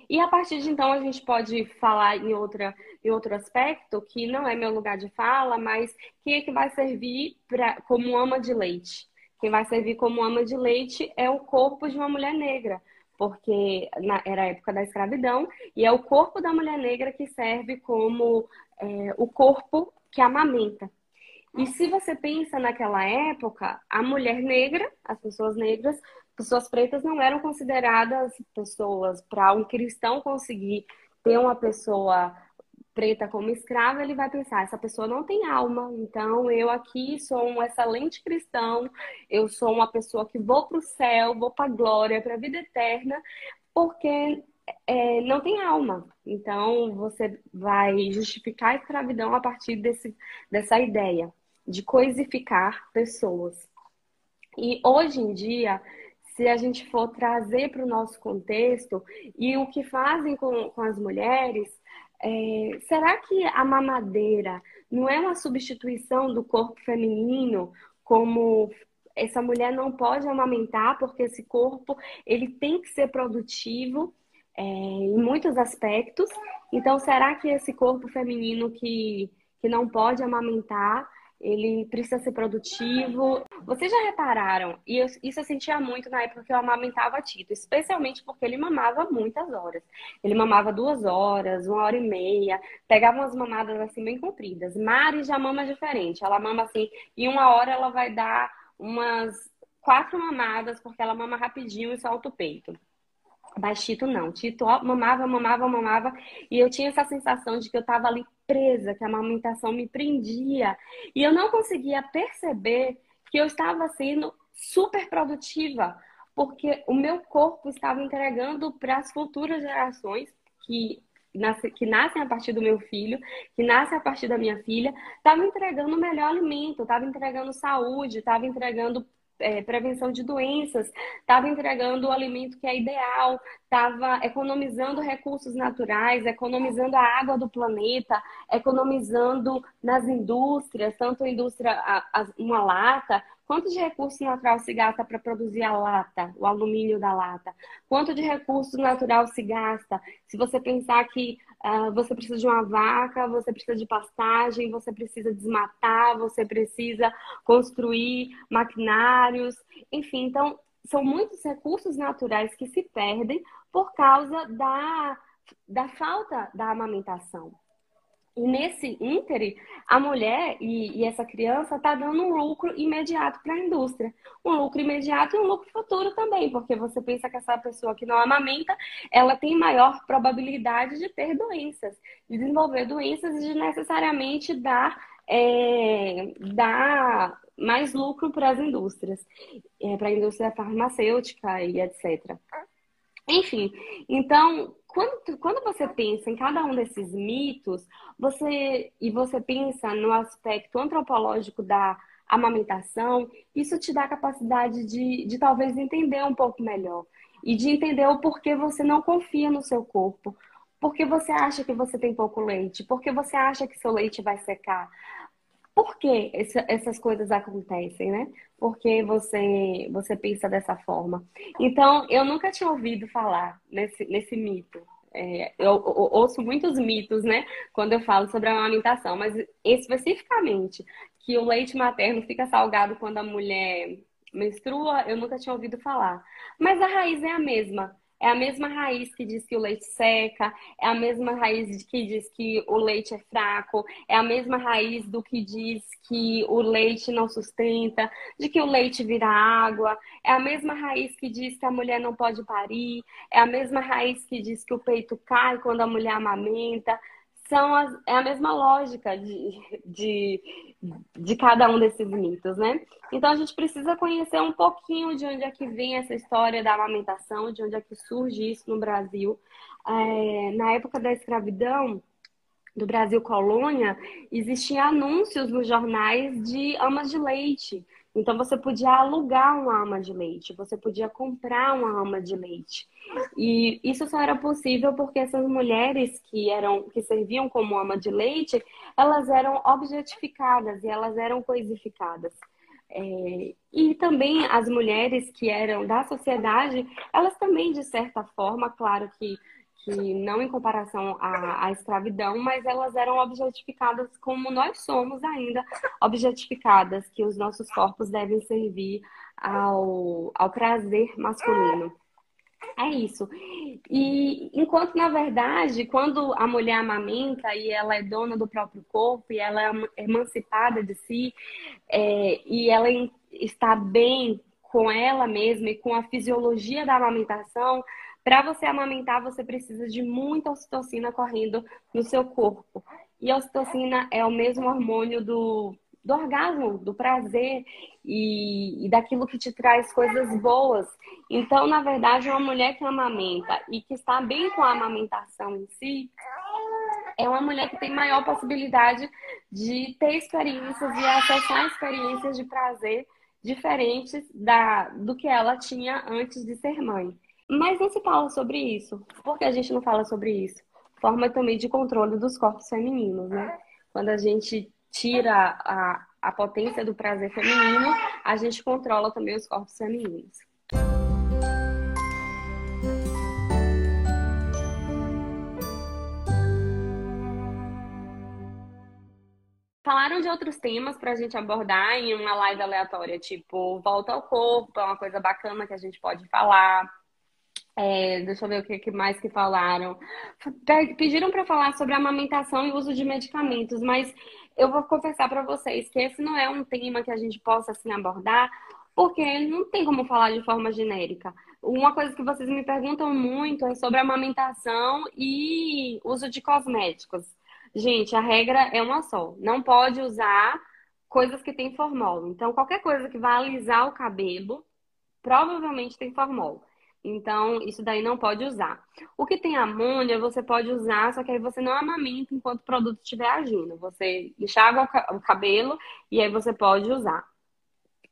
E a partir de então a gente pode falar em, outra, em outro aspecto, que não é meu lugar de fala, mas quem é que vai servir pra, como ama de leite? Quem vai servir como ama de leite é o corpo de uma mulher negra, porque na, era a época da escravidão, e é o corpo da mulher negra que serve como é, o corpo que amamenta. E se você pensa naquela época, a mulher negra, as pessoas negras, pessoas pretas não eram consideradas pessoas. Para um cristão conseguir ter uma pessoa preta como escrava, ele vai pensar: essa pessoa não tem alma, então eu aqui sou um excelente cristão, eu sou uma pessoa que vou para o céu, vou para a glória, para a vida eterna, porque é, não tem alma. Então você vai justificar a escravidão a partir desse, dessa ideia de coisificar pessoas. E hoje em dia, se a gente for trazer para o nosso contexto e o que fazem com, com as mulheres, é, será que a mamadeira não é uma substituição do corpo feminino, como essa mulher não pode amamentar porque esse corpo ele tem que ser produtivo é, em muitos aspectos. Então, será que esse corpo feminino que, que não pode amamentar ele precisa ser produtivo. Vocês já repararam, e eu, isso eu sentia muito na época que eu amamentava Tito, especialmente porque ele mamava muitas horas. Ele mamava duas horas, uma hora e meia, pegava umas mamadas assim bem compridas. Mari já mama diferente, ela mama assim, em uma hora ela vai dar umas quatro mamadas, porque ela mama rapidinho e solta o peito. Mas Tito não. Tito mamava, mamava, mamava. E eu tinha essa sensação de que eu estava ali presa, que a amamentação me prendia. E eu não conseguia perceber que eu estava sendo super produtiva, porque o meu corpo estava entregando para as futuras gerações que, nasce, que nascem a partir do meu filho, que nascem a partir da minha filha, estava entregando o melhor alimento, estava entregando saúde, estava entregando é, prevenção de doenças, estava entregando o alimento que é ideal, estava economizando recursos naturais, economizando a água do planeta, economizando nas indústrias, tanto a indústria, a, a, uma lata, Quanto de recurso natural se gasta para produzir a lata, o alumínio da lata? Quanto de recurso natural se gasta? Se você pensar que uh, você precisa de uma vaca, você precisa de pastagem, você precisa desmatar, você precisa construir maquinários, enfim, então são muitos recursos naturais que se perdem por causa da, da falta da amamentação. E nesse íntere, a mulher e, e essa criança está dando um lucro imediato para a indústria. Um lucro imediato e um lucro futuro também, porque você pensa que essa pessoa que não amamenta, ela tem maior probabilidade de ter doenças, de desenvolver doenças e de necessariamente dar, é, dar mais lucro para as indústrias, é, para a indústria farmacêutica e etc. Enfim, então, quando, quando você pensa em cada um desses mitos, você e você pensa no aspecto antropológico da amamentação, isso te dá a capacidade de, de talvez entender um pouco melhor e de entender o porquê você não confia no seu corpo, porque você acha que você tem pouco leite, porque você acha que seu leite vai secar, por que essas coisas acontecem, né? Porque você, você pensa dessa forma. Então, eu nunca tinha ouvido falar nesse, nesse mito. É, eu, eu, ouço muitos mitos, né? Quando eu falo sobre a amamentação, mas especificamente que o leite materno fica salgado quando a mulher menstrua, eu nunca tinha ouvido falar. Mas a raiz é a mesma. É a mesma raiz que diz que o leite seca, é a mesma raiz que diz que o leite é fraco, é a mesma raiz do que diz que o leite não sustenta, de que o leite vira água, é a mesma raiz que diz que a mulher não pode parir, é a mesma raiz que diz que o peito cai quando a mulher amamenta. São as, é a mesma lógica de, de, de cada um desses mitos, né? Então a gente precisa conhecer um pouquinho de onde é que vem essa história da amamentação, de onde é que surge isso no Brasil. É, na época da escravidão, do Brasil colônia, existiam anúncios nos jornais de amas de leite. Então você podia alugar uma ama de leite, você podia comprar uma ama de leite. E isso só era possível porque essas mulheres que eram que serviam como ama de leite, elas eram objetificadas e elas eram coisificadas. É, e também as mulheres que eram da sociedade, elas também, de certa forma, claro que que não em comparação à, à, escravidão, mas elas eram objetificadas como nós somos ainda objetificadas, que os nossos corpos devem servir ao, ao prazer masculino. É isso. E enquanto, na verdade, quando a mulher amamenta e ela é dona do próprio corpo e ela é emancipada de si é, e ela está bem com ela mesma e com a fisiologia da amamentação, para você amamentar, você precisa de muita ocitocina correndo no seu corpo. E a ocitocina é o mesmo hormônio do, do orgasmo, do prazer e, e, daquilo que te traz coisas boas. Então, na verdade, uma mulher que amamenta e que está bem com a amamentação em si, é uma mulher que tem maior possibilidade de ter experiências e acessar experiências de prazer diferentes da, do que ela tinha antes de ser mãe. Mas não se fala sobre isso. Por que a gente não fala sobre isso? Forma também de controle dos corpos femininos, né? Quando a gente tira a, a potência do prazer feminino, a gente controla também os corpos femininos. Falaram de outros temas para a gente abordar em uma live aleatória, tipo volta ao corpo, é uma coisa bacana que a gente pode falar. É, deixa eu ver o que, mais que falaram. Pediram para falar sobre amamentação e uso de medicamentos, mas eu vou confessar para vocês que esse não é um tema que a gente possa assim abordar, porque não tem como falar de forma genérica. Uma coisa que vocês me perguntam muito é sobre amamentação e uso de cosméticos. Gente, a regra é uma só. Não pode usar coisas que têm formol. Então, qualquer coisa que vá alisar o cabelo, provavelmente tem formol. Então, isso daí não pode usar. O que tem amônia, você pode usar, só que aí você não amamenta enquanto o produto estiver agindo. Você enxágua o cabelo e aí você pode usar.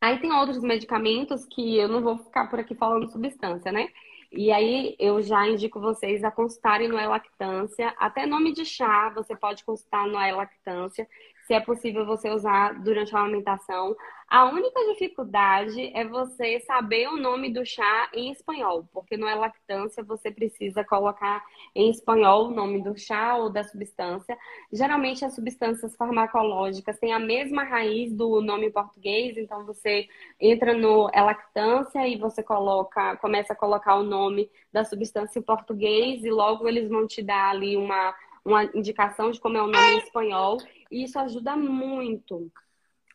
Aí tem outros medicamentos que eu não vou ficar por aqui falando substância, né? E aí eu já indico vocês a consultarem no E-Lactância. Até nome de chá você pode consultar no E-Lactância. Se é possível você usar durante a amamentação. A única dificuldade é você saber o nome do chá em espanhol, porque não é lactância, você precisa colocar em espanhol o nome do chá ou da substância. Geralmente as substâncias farmacológicas têm a mesma raiz do nome português, então você entra no é lactância e você coloca, começa a colocar o nome da substância em português e logo eles vão te dar ali uma, uma indicação de como é o nome em espanhol, e isso ajuda muito.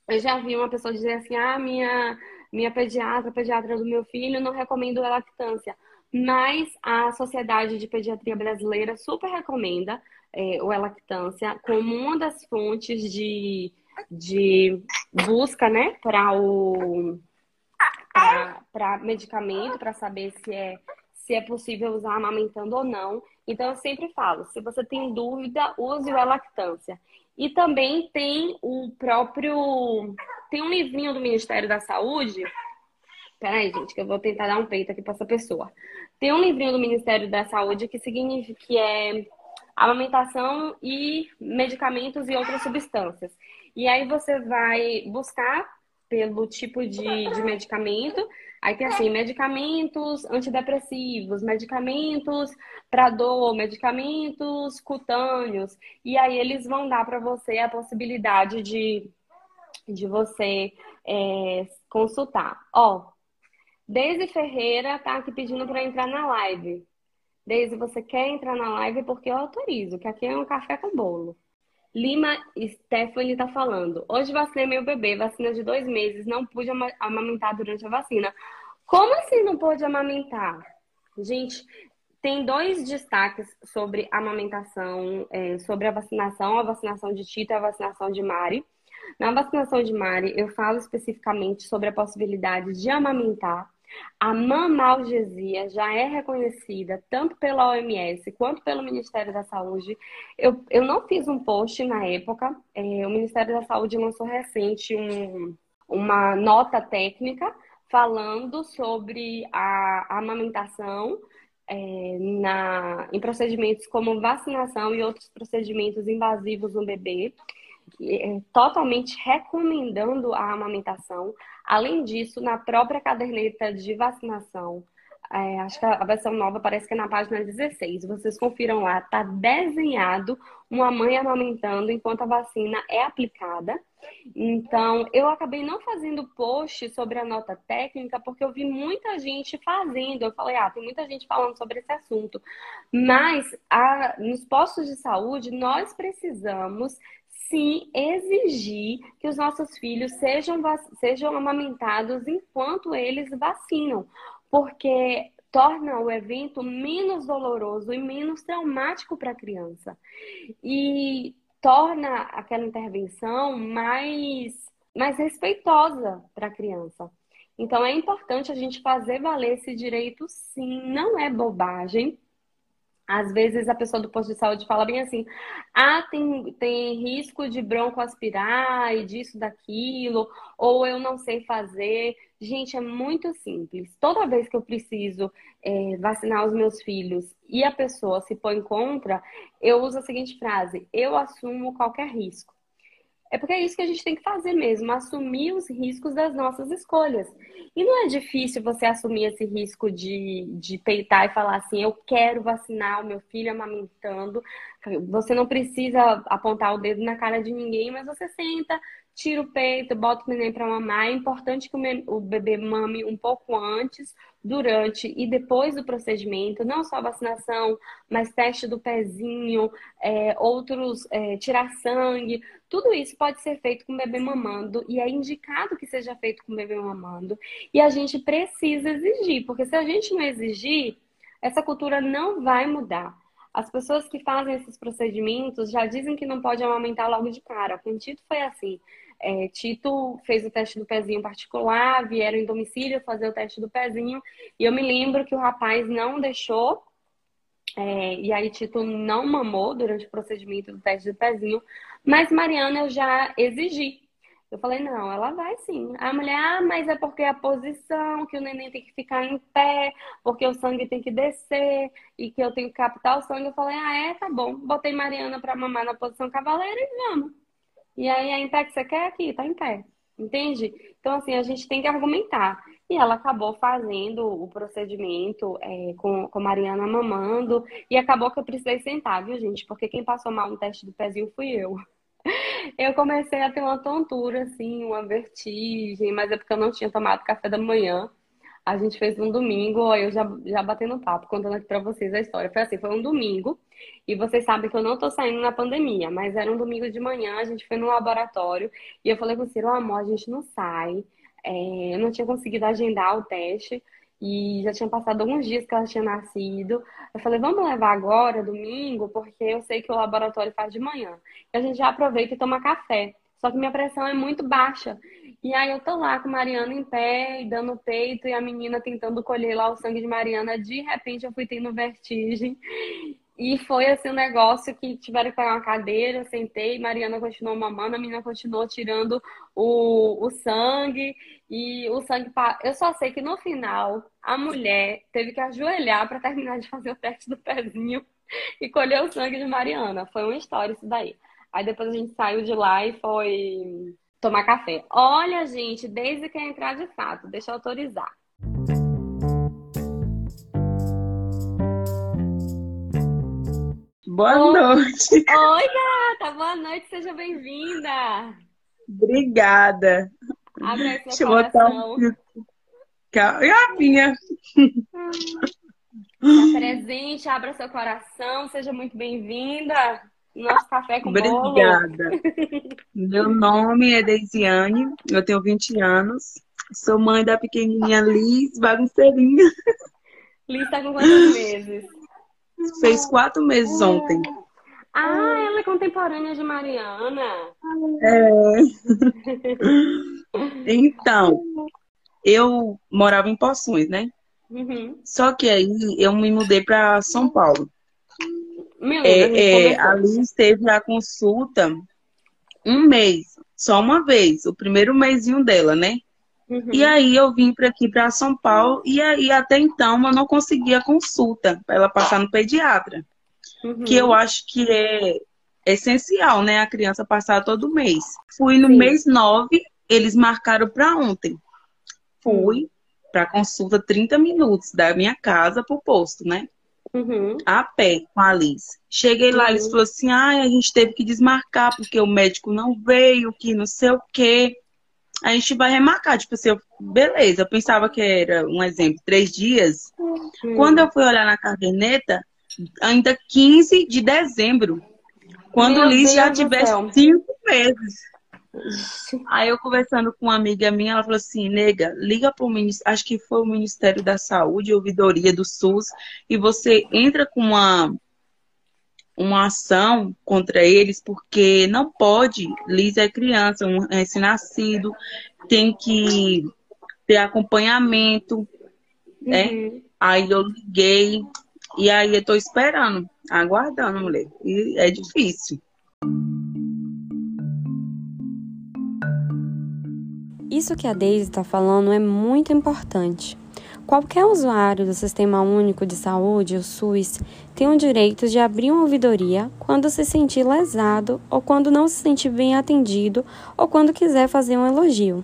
Eu já vi uma pessoa dizer assim: ah, minha, minha pediatra, pediatra do meu filho, não recomendo a lactância. Mas a Sociedade de Pediatria Brasileira super recomenda é, o lactância como uma das fontes de, de busca, né, para o para medicamento, para saber se é se é possível usar amamentando ou não. Então eu sempre falo, se você tem dúvida, use o lactância. E também tem o próprio. Tem um livrinho do Ministério da Saúde. Peraí, gente, que eu vou tentar dar um peito aqui para essa pessoa. Tem um livrinho do Ministério da Saúde que significa que é amamentação e medicamentos e outras substâncias. E aí você vai buscar pelo tipo de, de medicamento Aí tem assim, medicamentos antidepressivos, medicamentos para dor, medicamentos cutâneos. E aí eles vão dar para você a possibilidade de, de você é, consultar. Ó, Deise Ferreira tá aqui pedindo para entrar na live. Deise, você quer entrar na live porque eu autorizo, que aqui é um café com bolo. Lima Stephanie está falando. Hoje vacinei meu bebê, vacina de dois meses, não pude amamentar durante a vacina. Como assim não pôde amamentar? Gente, tem dois destaques sobre amamentação, é, sobre a vacinação, a vacinação de Tita e a vacinação de Mari. Na vacinação de Mari, eu falo especificamente sobre a possibilidade de amamentar a mamalgesia já é reconhecida tanto pela OMS quanto pelo Ministério da Saúde. Eu, eu não fiz um post na época, é, o Ministério da Saúde lançou recente um, uma nota técnica falando sobre a, a amamentação é, na, em procedimentos como vacinação e outros procedimentos invasivos no bebê totalmente recomendando a amamentação. Além disso, na própria caderneta de vacinação, é, acho que a versão nova parece que é na página 16. Vocês confiram lá, está desenhado uma mãe amamentando enquanto a vacina é aplicada. Então, eu acabei não fazendo post sobre a nota técnica, porque eu vi muita gente fazendo. Eu falei, ah, tem muita gente falando sobre esse assunto. Mas a, nos postos de saúde, nós precisamos sim exigir que os nossos filhos sejam, sejam amamentados enquanto eles vacinam, porque torna o evento menos doloroso e menos traumático para a criança. E torna aquela intervenção mais, mais respeitosa para a criança. Então é importante a gente fazer valer esse direito, sim, não é bobagem. Às vezes a pessoa do posto de saúde fala bem assim: ah, tem, tem risco de broncoaspirar e disso, daquilo, ou eu não sei fazer. Gente, é muito simples. Toda vez que eu preciso é, vacinar os meus filhos e a pessoa se põe contra, eu uso a seguinte frase: eu assumo qualquer risco. É porque é isso que a gente tem que fazer mesmo, assumir os riscos das nossas escolhas. E não é difícil você assumir esse risco de, de peitar e falar assim: eu quero vacinar o meu filho amamentando. Você não precisa apontar o dedo na cara de ninguém, mas você senta, tira o peito, bota o neném para mamar. É importante que o bebê mame um pouco antes, durante e depois do procedimento, não só vacinação, mas teste do pezinho, é, outros, é, tirar sangue. Tudo isso pode ser feito com o bebê mamando e é indicado que seja feito com o bebê mamando. E a gente precisa exigir, porque se a gente não exigir, essa cultura não vai mudar. As pessoas que fazem esses procedimentos já dizem que não pode amamentar logo de cara. O Tito foi assim. É, Tito fez o teste do pezinho particular, vieram em domicílio fazer o teste do pezinho, e eu me lembro que o rapaz não deixou, é, e aí Tito não mamou durante o procedimento do teste do pezinho, mas Mariana eu já exigi. Eu falei, não, ela vai sim. A mulher, ah, mas é porque a posição, que o neném tem que ficar em pé, porque o sangue tem que descer e que eu tenho que captar o sangue. Eu falei, ah, é, tá bom. Botei Mariana pra mamar na posição cavaleira e vamos. E aí, é em pé que você quer aqui, tá em pé. Entende? Então, assim, a gente tem que argumentar. E ela acabou fazendo o procedimento é, com, com Mariana mamando. E acabou que eu precisei sentar, viu, gente? Porque quem passou mal no teste do pezinho fui eu. Eu comecei a ter uma tontura, assim, uma vertigem, mas é porque eu não tinha tomado café da manhã. A gente fez um domingo, eu já, já bati no papo, contando aqui pra vocês a história. Foi assim, foi um domingo, e vocês sabem que eu não tô saindo na pandemia, mas era um domingo de manhã, a gente foi no laboratório, e eu falei com o Ciro, amor, a gente não sai. É, eu não tinha conseguido agendar o teste, e já tinha passado alguns dias que ela tinha nascido. Eu falei, vamos levar agora, domingo, porque eu sei que o laboratório faz de manhã. E a gente já aproveita e toma café. Só que minha pressão é muito baixa. E aí eu tô lá com Mariana em pé, e dando peito, e a menina tentando colher lá o sangue de Mariana. De repente eu fui tendo vertigem. E foi assim um negócio que tiveram que pegar uma cadeira, eu sentei, Mariana continuou mamando, a menina continuou tirando o, o sangue. E o sangue. Eu só sei que no final a mulher teve que ajoelhar para terminar de fazer o teste do pezinho e colher o sangue de Mariana. Foi uma história isso daí. Aí depois a gente saiu de lá e foi tomar café. Olha, gente, desde que entrar de fato, deixa eu autorizar. Boa Oi. noite. Oi, gata, boa noite, seja bem-vinda. Obrigada. Abre aí seu Deixa coração. Botar um... Garrafinha. Tá presente, abra seu coração, seja muito bem-vinda. Nosso café com Obrigada. Meu nome é Deisiane, eu tenho 20 anos. Sou mãe da pequenininha Liz, bagunceirinha. Liz tá com quantos meses? Fez quatro meses ontem. Ah, ela é contemporânea de Mariana. É. então, eu morava em Poções, né? Uhum. Só que aí eu me mudei para São Paulo. É, é, a Liz teve a consulta um mês, só uma vez, o primeiro mêsinho dela, né? Uhum. E aí eu vim para aqui para São Paulo e aí até então eu não conseguia consulta para ela passar no pediatra, uhum. que eu acho que é essencial, né? A criança passar todo mês. Fui no Sim. mês 9, eles marcaram para ontem. Fui para consulta 30 minutos da minha casa pro posto, né? Uhum. A pé com a Liz. Cheguei lá, eles uhum. falaram assim: ah, a gente teve que desmarcar porque o médico não veio, que não sei o quê. A gente vai remarcar. Tipo assim, eu, beleza, eu pensava que era um exemplo, três dias. Uhum. Quando eu fui olhar na caderneta, ainda 15 de dezembro. Quando Meu o Liz Deus já tivesse cinco meses. Aí eu conversando com uma amiga minha, ela falou assim, nega, liga para o Ministério, acho que foi o Ministério da Saúde, ouvidoria do SUS, e você entra com uma, uma ação contra eles, porque não pode, Liz é criança, um recém-nascido, tem que ter acompanhamento, né? Uhum. Aí eu liguei, e aí eu tô esperando, aguardando, mulher. E é difícil. Isso que a Deise está falando é muito importante. Qualquer usuário do Sistema Único de Saúde, o SUS, tem o direito de abrir uma ouvidoria quando se sentir lesado ou quando não se sentir bem atendido ou quando quiser fazer um elogio.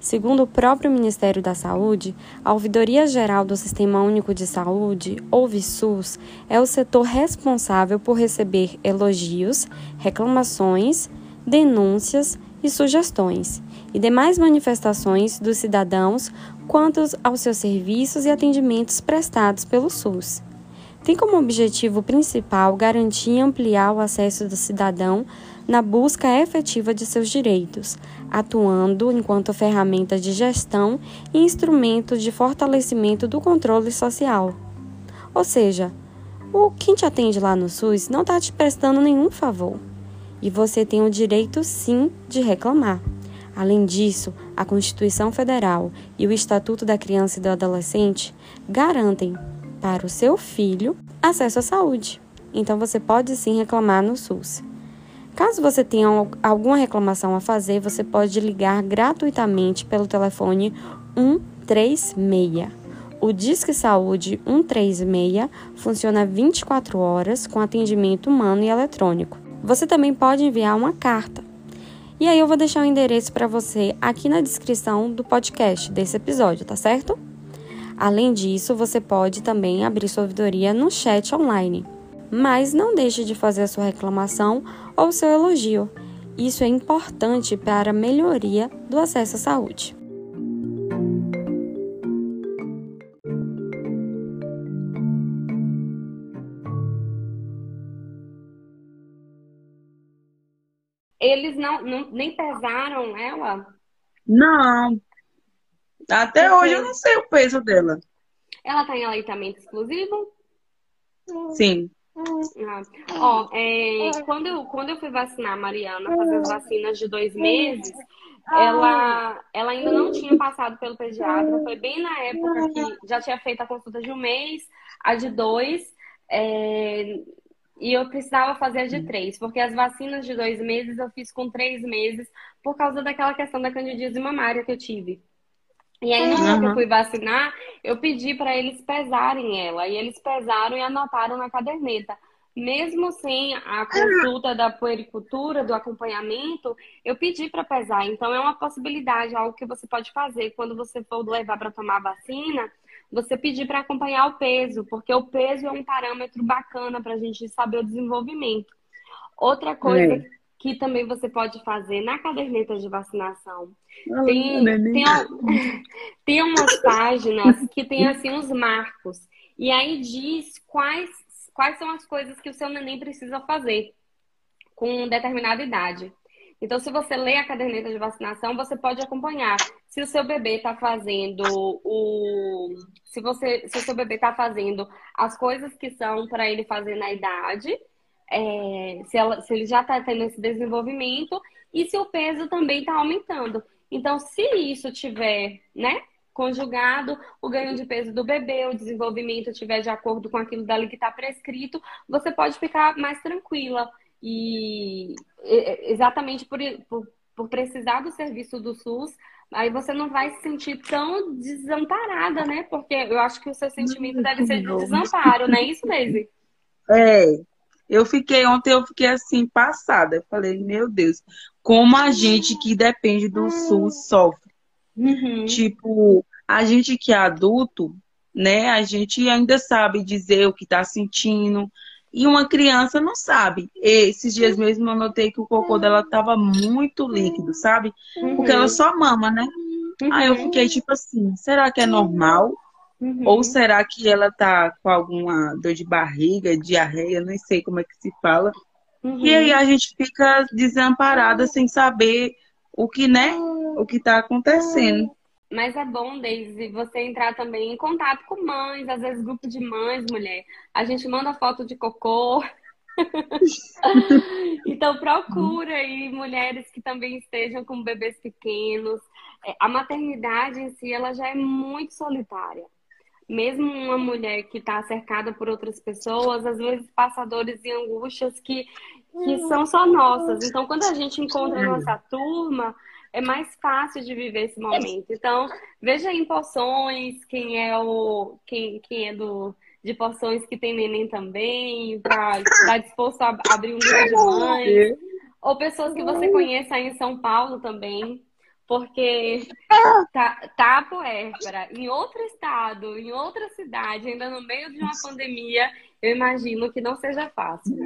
Segundo o próprio Ministério da Saúde, a Ouvidoria Geral do Sistema Único de Saúde, ou VSUS, é o setor responsável por receber elogios, reclamações, denúncias e sugestões e demais manifestações dos cidadãos quanto aos seus serviços e atendimentos prestados pelo SUS. Tem como objetivo principal garantir e ampliar o acesso do cidadão na busca efetiva de seus direitos, atuando enquanto ferramenta de gestão e instrumento de fortalecimento do controle social. Ou seja, o quem te atende lá no SUS não está te prestando nenhum favor. E você tem o direito sim de reclamar. Além disso, a Constituição Federal e o Estatuto da Criança e do Adolescente garantem para o seu filho acesso à saúde. Então você pode sim reclamar no SUS. Caso você tenha alguma reclamação a fazer, você pode ligar gratuitamente pelo telefone 136. O Disque Saúde 136 funciona 24 horas com atendimento humano e eletrônico. Você também pode enviar uma carta E aí eu vou deixar o endereço para você aqui na descrição do podcast desse episódio, tá certo? Além disso, você pode também abrir sua ouvidoria no chat online. Mas não deixe de fazer a sua reclamação ou seu elogio. Isso é importante para a melhoria do acesso à saúde. Eles não, não nem pesaram ela? Não. Até Porque... hoje eu não sei o peso dela. Ela tá em aleitamento exclusivo? Sim. Ah. Ó, é, quando, eu, quando eu fui vacinar a Mariana, fazer as vacinas de dois meses, ela, ela ainda não tinha passado pelo pediatra. Foi bem na época que já tinha feito a consulta de um mês, a de dois. É, e eu precisava fazer a de três, porque as vacinas de dois meses eu fiz com três meses por causa daquela questão da candidíase mamária que eu tive. E aí, no dia uhum. que eu fui vacinar, eu pedi para eles pesarem ela. E eles pesaram e anotaram na caderneta. Mesmo sem a consulta da puericultura, do acompanhamento, eu pedi para pesar. Então, é uma possibilidade, algo que você pode fazer quando você for levar para tomar a vacina você pedir para acompanhar o peso, porque o peso é um parâmetro bacana para a gente saber o desenvolvimento. Outra coisa é. que também você pode fazer na caderneta de vacinação, ah, tem, tem, tem umas páginas que tem assim os marcos, e aí diz quais, quais são as coisas que o seu neném precisa fazer com determinada idade. Então, se você lê a caderneta de vacinação, você pode acompanhar se o seu bebê está fazendo o. Se, você, se o seu bebê está fazendo as coisas que são para ele fazer na idade, é, se, ela, se ele já está tendo esse desenvolvimento e se o peso também está aumentando. Então, se isso tiver, né, conjugado, o ganho de peso do bebê, o desenvolvimento tiver de acordo com aquilo dali que está prescrito, você pode ficar mais tranquila. E exatamente por, por, por precisar do serviço do SUS, aí você não vai se sentir tão desamparada, né? Porque eu acho que o seu sentimento deve ser de desamparo, não é isso, Daisy? É. Eu fiquei, ontem eu fiquei assim, passada. Eu falei, meu Deus, como a gente que depende do SUS sofre. Uhum. Tipo, a gente que é adulto, né? A gente ainda sabe dizer o que tá sentindo, e uma criança não sabe. Esses dias mesmo eu notei que o cocô dela tava muito líquido, sabe? Porque ela só mama, né? Uhum. Aí eu fiquei tipo assim, será que é normal? Uhum. Ou será que ela tá com alguma dor de barriga, diarreia, nem sei como é que se fala. Uhum. E aí a gente fica desamparada sem saber o que, né? O que tá acontecendo. Mas é bom, Daisy, você entrar também em contato com mães, às vezes grupo de mães, mulher. A gente manda foto de cocô. então procura aí mulheres que também estejam com bebês pequenos. É, a maternidade em si, ela já é muito solitária. Mesmo uma mulher que está cercada por outras pessoas, às vezes passa dores e angústias que, que são só nossas. Então, quando a gente encontra a nossa turma, é mais fácil de viver esse momento. Então, veja em poções quem é o quem, quem é do de poções que tem neném também, para estar disposto a abrir um grupo de mães, ou pessoas que você conheça aí em São Paulo também, porque tá, tá Puérpera, em outro estado, em outra cidade, ainda no meio de uma pandemia, eu imagino que não seja fácil.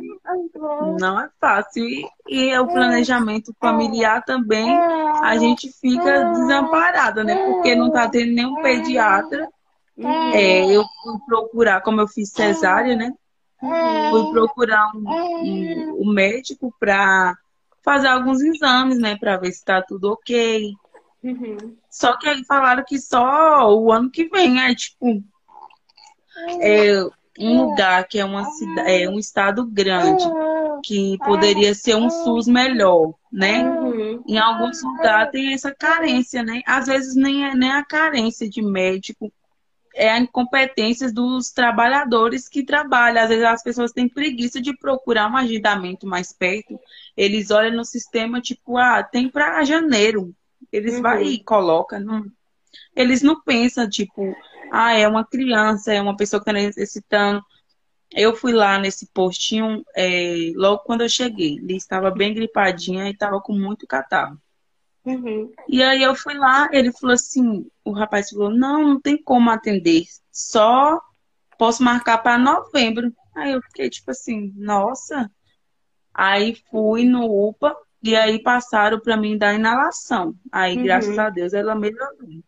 Não é fácil. E, e o planejamento familiar também, a gente fica desamparada, né? Porque não tá tendo nenhum pediatra. É, eu fui procurar, como eu fiz cesárea, né? Fui procurar um, um, um médico para fazer alguns exames, né, para ver se tá tudo ok. Uhum. Só que aí falaram que só o ano que vem, é tipo é, um lugar que é uma cidade, é um estado grande, que poderia ser um SUS melhor, né? Uhum. Em alguns lugares tem essa carência, né? Às vezes nem é nem a carência de médico, é a incompetência dos trabalhadores que trabalham. Às vezes as pessoas têm preguiça de procurar um agendamento mais perto. Eles olham no sistema, tipo, ah, tem para janeiro. Eles uhum. vai e coloca. Não... Eles não pensam, tipo, ah, é uma criança, é uma pessoa que está necessitando. eu fui lá nesse postinho é, logo quando eu cheguei. Ele estava bem gripadinha e estava com muito catarro. Uhum. E aí eu fui lá, ele falou assim, o rapaz falou, não, não tem como atender, só posso marcar para novembro. Aí eu fiquei tipo assim, nossa. Aí fui no UPA e aí passaram para mim da inalação. Aí, uhum. graças a Deus, ela melhorou.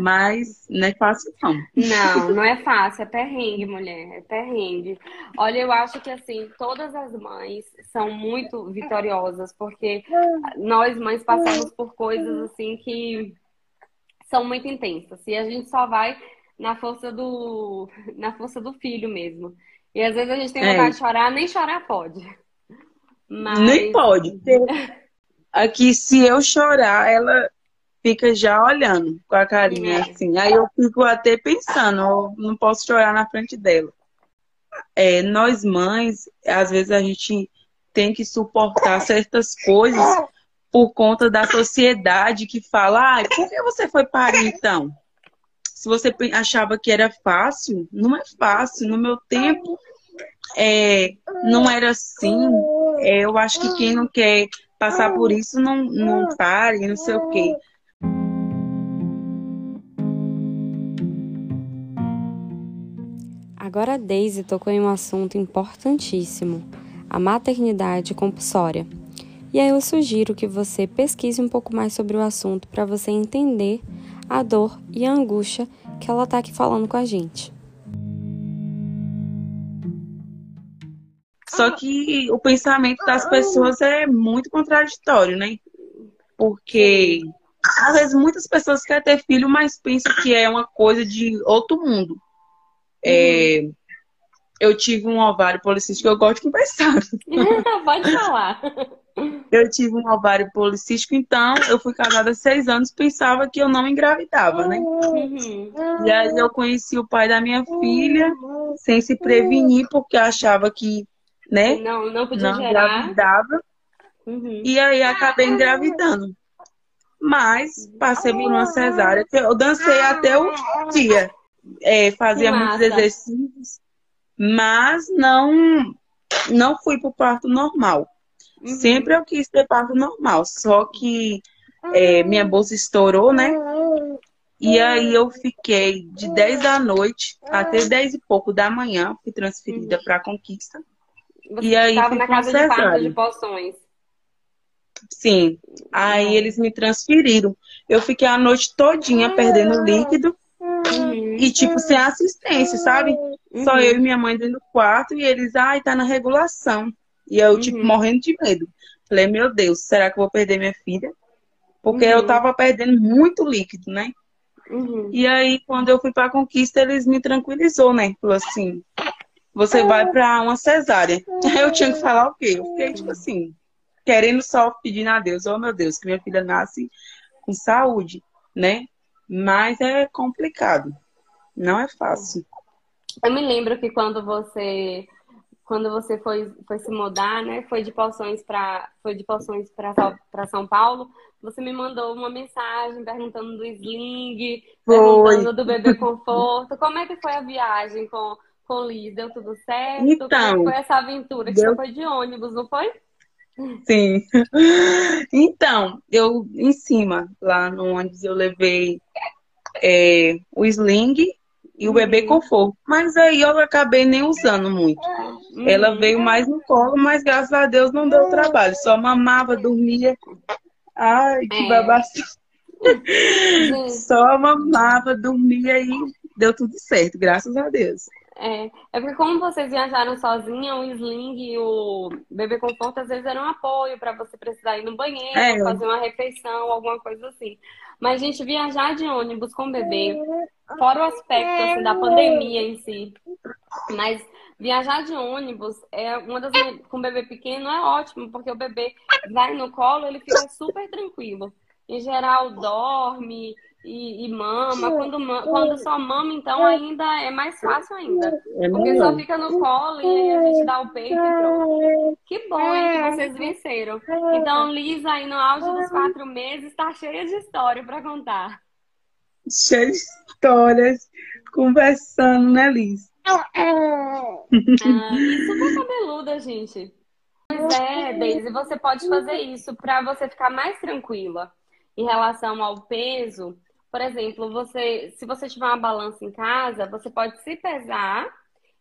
Mas não é fácil, não. Não, não é fácil, é perrengue, mulher, é perrengue. Olha, eu acho que assim, todas as mães são muito vitoriosas, porque nós mães passamos por coisas assim que são muito intensas. E a gente só vai na força do na força do filho mesmo. E às vezes a gente tem vontade é. de chorar, nem chorar pode. Mas... Nem pode. Aqui, se eu chorar, ela fica já olhando com a carinha é. assim. Aí eu fico até pensando, eu não posso chorar na frente dela. É, nós mães, às vezes a gente tem que suportar certas coisas por conta da sociedade que fala, ah, por que você foi parir então? Se você achava que era fácil, não é fácil. No meu tempo, é, não era assim. É, eu acho que quem não quer passar por isso não, não pare, não sei o quê. Agora a Daisy tocou em um assunto importantíssimo, a maternidade compulsória. E aí eu sugiro que você pesquise um pouco mais sobre o assunto para você entender a dor e a angústia que ela está aqui falando com a gente. Só que o pensamento das pessoas é muito contraditório, né? Porque às vezes muitas pessoas querem ter filho, mas pensam que é uma coisa de outro mundo. É, uhum. eu tive um ovário policístico, eu gosto de conversar. Pode falar. Eu tive um ovário policístico, então eu fui casada há seis anos, pensava que eu não engravidava, né? Uhum. E aí eu conheci o pai da minha filha, sem se prevenir, porque achava que, né? Não, não podia não gerar. engravidava. Uhum. E aí acabei engravidando. Mas passei por uma cesárea. Eu dancei até o dia é, fazia muitos exercícios, mas não não fui para o parto normal. Uhum. Sempre eu quis ter parto normal, só que é, minha bolsa estourou, né? E aí eu fiquei de 10 da noite até 10 e pouco da manhã, fui transferida uhum. para a Conquista. Você e aí estava na casa de parto de poções. Sim. Aí eles me transferiram. Eu fiquei a noite todinha perdendo líquido e, tipo, sem assistência, sabe? Uhum. Só eu e minha mãe dentro do quarto e eles, ai, tá na regulação. E eu, tipo, uhum. morrendo de medo. Falei, meu Deus, será que eu vou perder minha filha? Porque uhum. eu tava perdendo muito líquido, né? Uhum. E aí, quando eu fui pra conquista, eles me tranquilizou, né? Falou assim, você vai pra uma cesárea. Aí eu tinha que falar o quê? Eu fiquei, tipo assim, querendo só pedir a Deus, oh meu Deus, que minha filha nasce com saúde, né? Mas é complicado. Não é fácil. Eu me lembro que quando você quando você foi, foi se mudar, né? Foi de Poções para foi de Poções para São Paulo. Você me mandou uma mensagem perguntando do sling, foi. perguntando do bebê conforto. Como é que foi a viagem com com Liz? Deu tudo certo? Então, Como é foi essa aventura? Que deu... foi de ônibus, não foi? Sim. Então, eu em cima, lá no ônibus, eu levei é, o sling e o bebê conforto. Mas aí eu acabei nem usando muito. Ela veio mais no colo, mas graças a Deus não deu trabalho. Só mamava, dormia. Ai, que é. babação. Só mamava, dormia e deu tudo certo, graças a Deus. É, é porque como vocês viajaram sozinha, o sling e o bebê conforto às vezes eram um apoio para você precisar ir no banheiro, é. fazer uma refeição, alguma coisa assim. Mas, gente, viajar de ônibus com bebê, fora o aspecto assim, da pandemia em si, mas viajar de ônibus é uma das com bebê pequeno é ótimo, porque o bebê vai no colo, ele fica super tranquilo. Em geral, dorme, e, e mama. Quando, quando só mama, então ainda é mais fácil ainda. É porque só fica no colo e aí a gente dá o peito e pronto. Que bom, hein, que vocês venceram. Então, Lisa, aí no auge dos quatro meses, está cheia de história para contar. Cheia de histórias, conversando, né, Liz? ah, e super cabeluda, gente. Pois é, Daisy, você pode fazer isso para você ficar mais tranquila em relação ao peso. Por exemplo, você, se você tiver uma balança em casa, você pode se pesar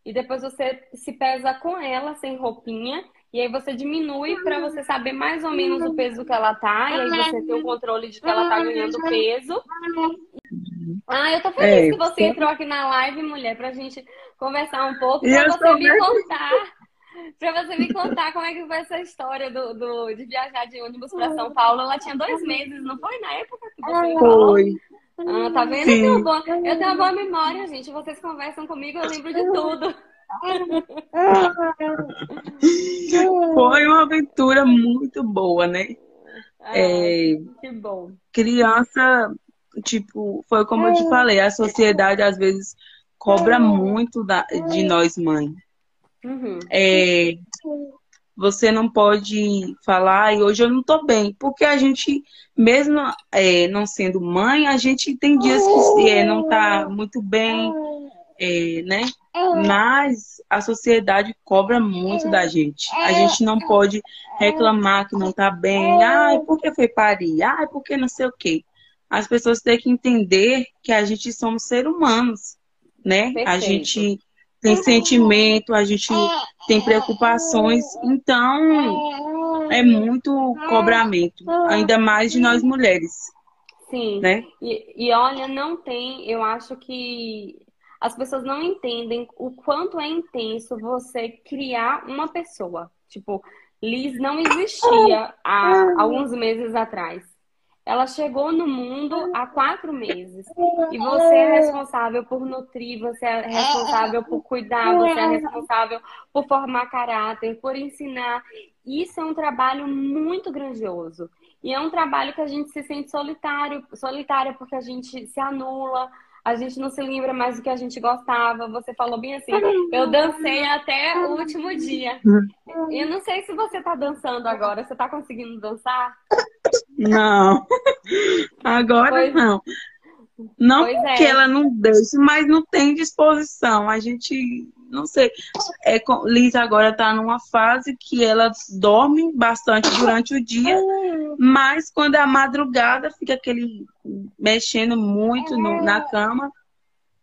e depois você se pesa com ela sem roupinha e aí você diminui para você saber mais ou menos o peso que ela tá e aí você tem o controle de que ela tá ganhando peso. Ah, eu tô feliz é, que você entrou aqui na live, mulher, pra gente conversar um pouco, pra você me contar Pra você me contar como é que foi essa história do, do, de viajar de ônibus pra São Paulo. Ela tinha dois meses, não foi? Na época que você falou? Foi. Ah, tá vendo? Eu tenho, boa, eu tenho uma boa memória, gente. Vocês conversam comigo, eu lembro de tudo. Foi uma aventura muito boa, né? Ah, é, que bom. Criança, tipo, foi como eu te falei, a sociedade às vezes cobra muito da, de nós mães. Uhum. É, você não pode falar, e hoje eu não tô bem, porque a gente, mesmo é, não sendo mãe, a gente tem dias que é, não tá muito bem, é, né? Mas a sociedade cobra muito da gente. A gente não pode reclamar que não tá bem. Ai, por que foi parir? Ai, porque não sei o quê. As pessoas têm que entender que a gente somos seres humanos, né? Perfeito. A gente tem sentimento, a gente tem preocupações, então é muito cobramento, ainda mais de nós mulheres. Sim. Né? E, e olha, não tem, eu acho que as pessoas não entendem o quanto é intenso você criar uma pessoa. Tipo, Liz não existia há alguns meses atrás. Ela chegou no mundo há quatro meses. E você é responsável por nutrir, você é responsável por cuidar, você é responsável por formar caráter, por ensinar. Isso é um trabalho muito grandioso. E é um trabalho que a gente se sente solitário, solitária porque a gente se anula, a gente não se lembra mais do que a gente gostava. Você falou bem assim, eu dancei até o último dia. Eu não sei se você tá dançando agora, você tá conseguindo dançar? Não. Agora pois, não. Não porque é. ela não deixa, mas não tem disposição. A gente, não sei. É, Liz agora tá numa fase que ela dorme bastante durante o dia, mas quando é a madrugada fica aquele mexendo muito no, na cama.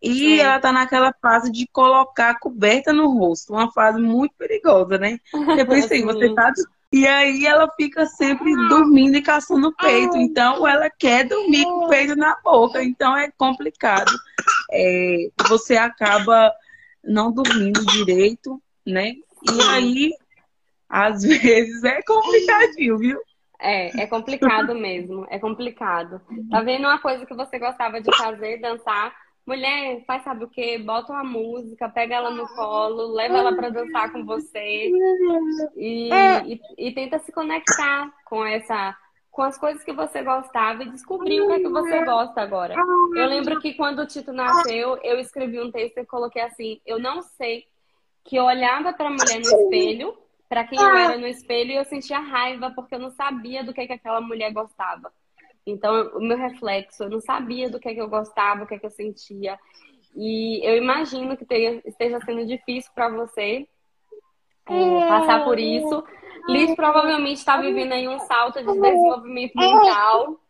E é. ela tá naquela fase de colocar a coberta no rosto, uma fase muito perigosa, né? Depois sim, você tá e aí ela fica sempre dormindo e caçando o peito. Então ela quer dormir com o peito na boca. Então é complicado. É, você acaba não dormindo direito, né? E aí, às vezes, é complicadinho, viu? É, é complicado mesmo. É complicado. Tá vendo uma coisa que você gostava de fazer, dançar? Mulher, faz sabe o quê? Bota uma música, pega ela no colo, leva ela para dançar com você e, e, e, tenta se conectar com essa, com as coisas que você gostava e descobrir o que é que você gosta agora. Eu lembro que quando o Tito nasceu, eu escrevi um texto e coloquei assim: eu não sei que eu olhava para a mulher no espelho, para quem eu era no espelho e eu sentia raiva porque eu não sabia do que é que aquela mulher gostava. Então, o meu reflexo, eu não sabia do que, é que eu gostava, o que, é que eu sentia. E eu imagino que tenha, esteja sendo difícil para você é, passar por isso. Liz provavelmente está vivendo aí um salto de desenvolvimento mental.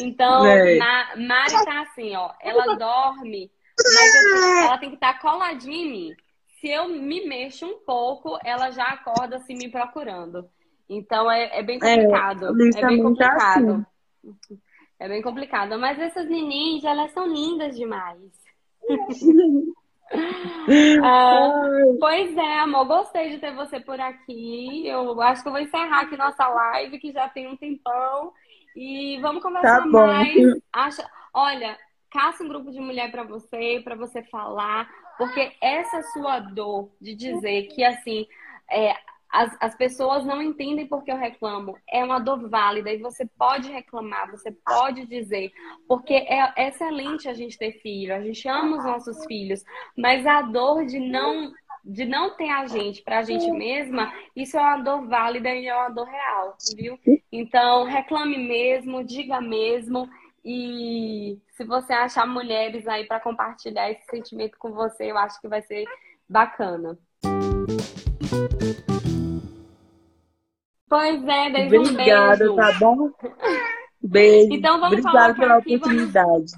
Então, na, Mari tá assim, ó, ela dorme, mas eu, ela tem que estar tá coladinha em mim. Se eu me mexo um pouco, ela já acorda assim me procurando. Então é, é bem é, complicado. É, é bem complicado. Tá assim. É bem complicado. Mas essas meninas, elas são lindas demais. ah, pois é, amor, gostei de ter você por aqui. Eu acho que eu vou encerrar aqui nossa live, que já tem um tempão. E vamos conversar tá mais. Acha... Olha, caça um grupo de mulher para você, para você falar, porque essa sua dor de dizer que assim, é, as, as pessoas não entendem porque eu reclamo. É uma dor válida e você pode reclamar, você pode dizer, porque é excelente a gente ter filho, a gente ama os nossos filhos, mas a dor de não de não ter a gente para a gente mesma, isso é uma dor válida e é uma dor real, viu? Então, reclame mesmo, diga mesmo. E se você achar mulheres aí para compartilhar esse sentimento com você, eu acho que vai ser Bacana. Pois é, Deise, Obrigada, um tá bom? Beijo. Então vamos Obrigada pela aqui, oportunidade.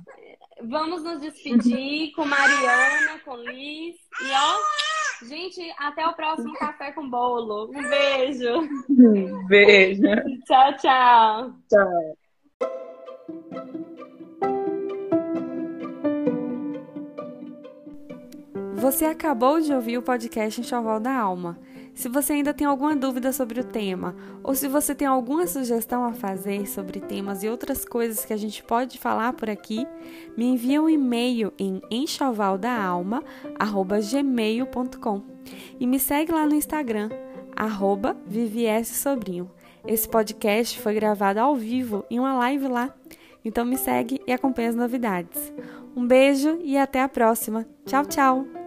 Vamos, vamos nos despedir com Mariana, com Liz. E ó, gente, até o próximo café com bolo. Um beijo. Beijo. Tchau, tchau. Tchau. Você acabou de ouvir o podcast Enxoval da Alma. Se você ainda tem alguma dúvida sobre o tema, ou se você tem alguma sugestão a fazer sobre temas e outras coisas que a gente pode falar por aqui, me envie um e-mail em enxovaldaalma.gmail.com e me segue lá no Instagram, arroba Sobrinho. Esse podcast foi gravado ao vivo em uma live lá, então me segue e acompanhe as novidades. Um beijo e até a próxima. Tchau, tchau!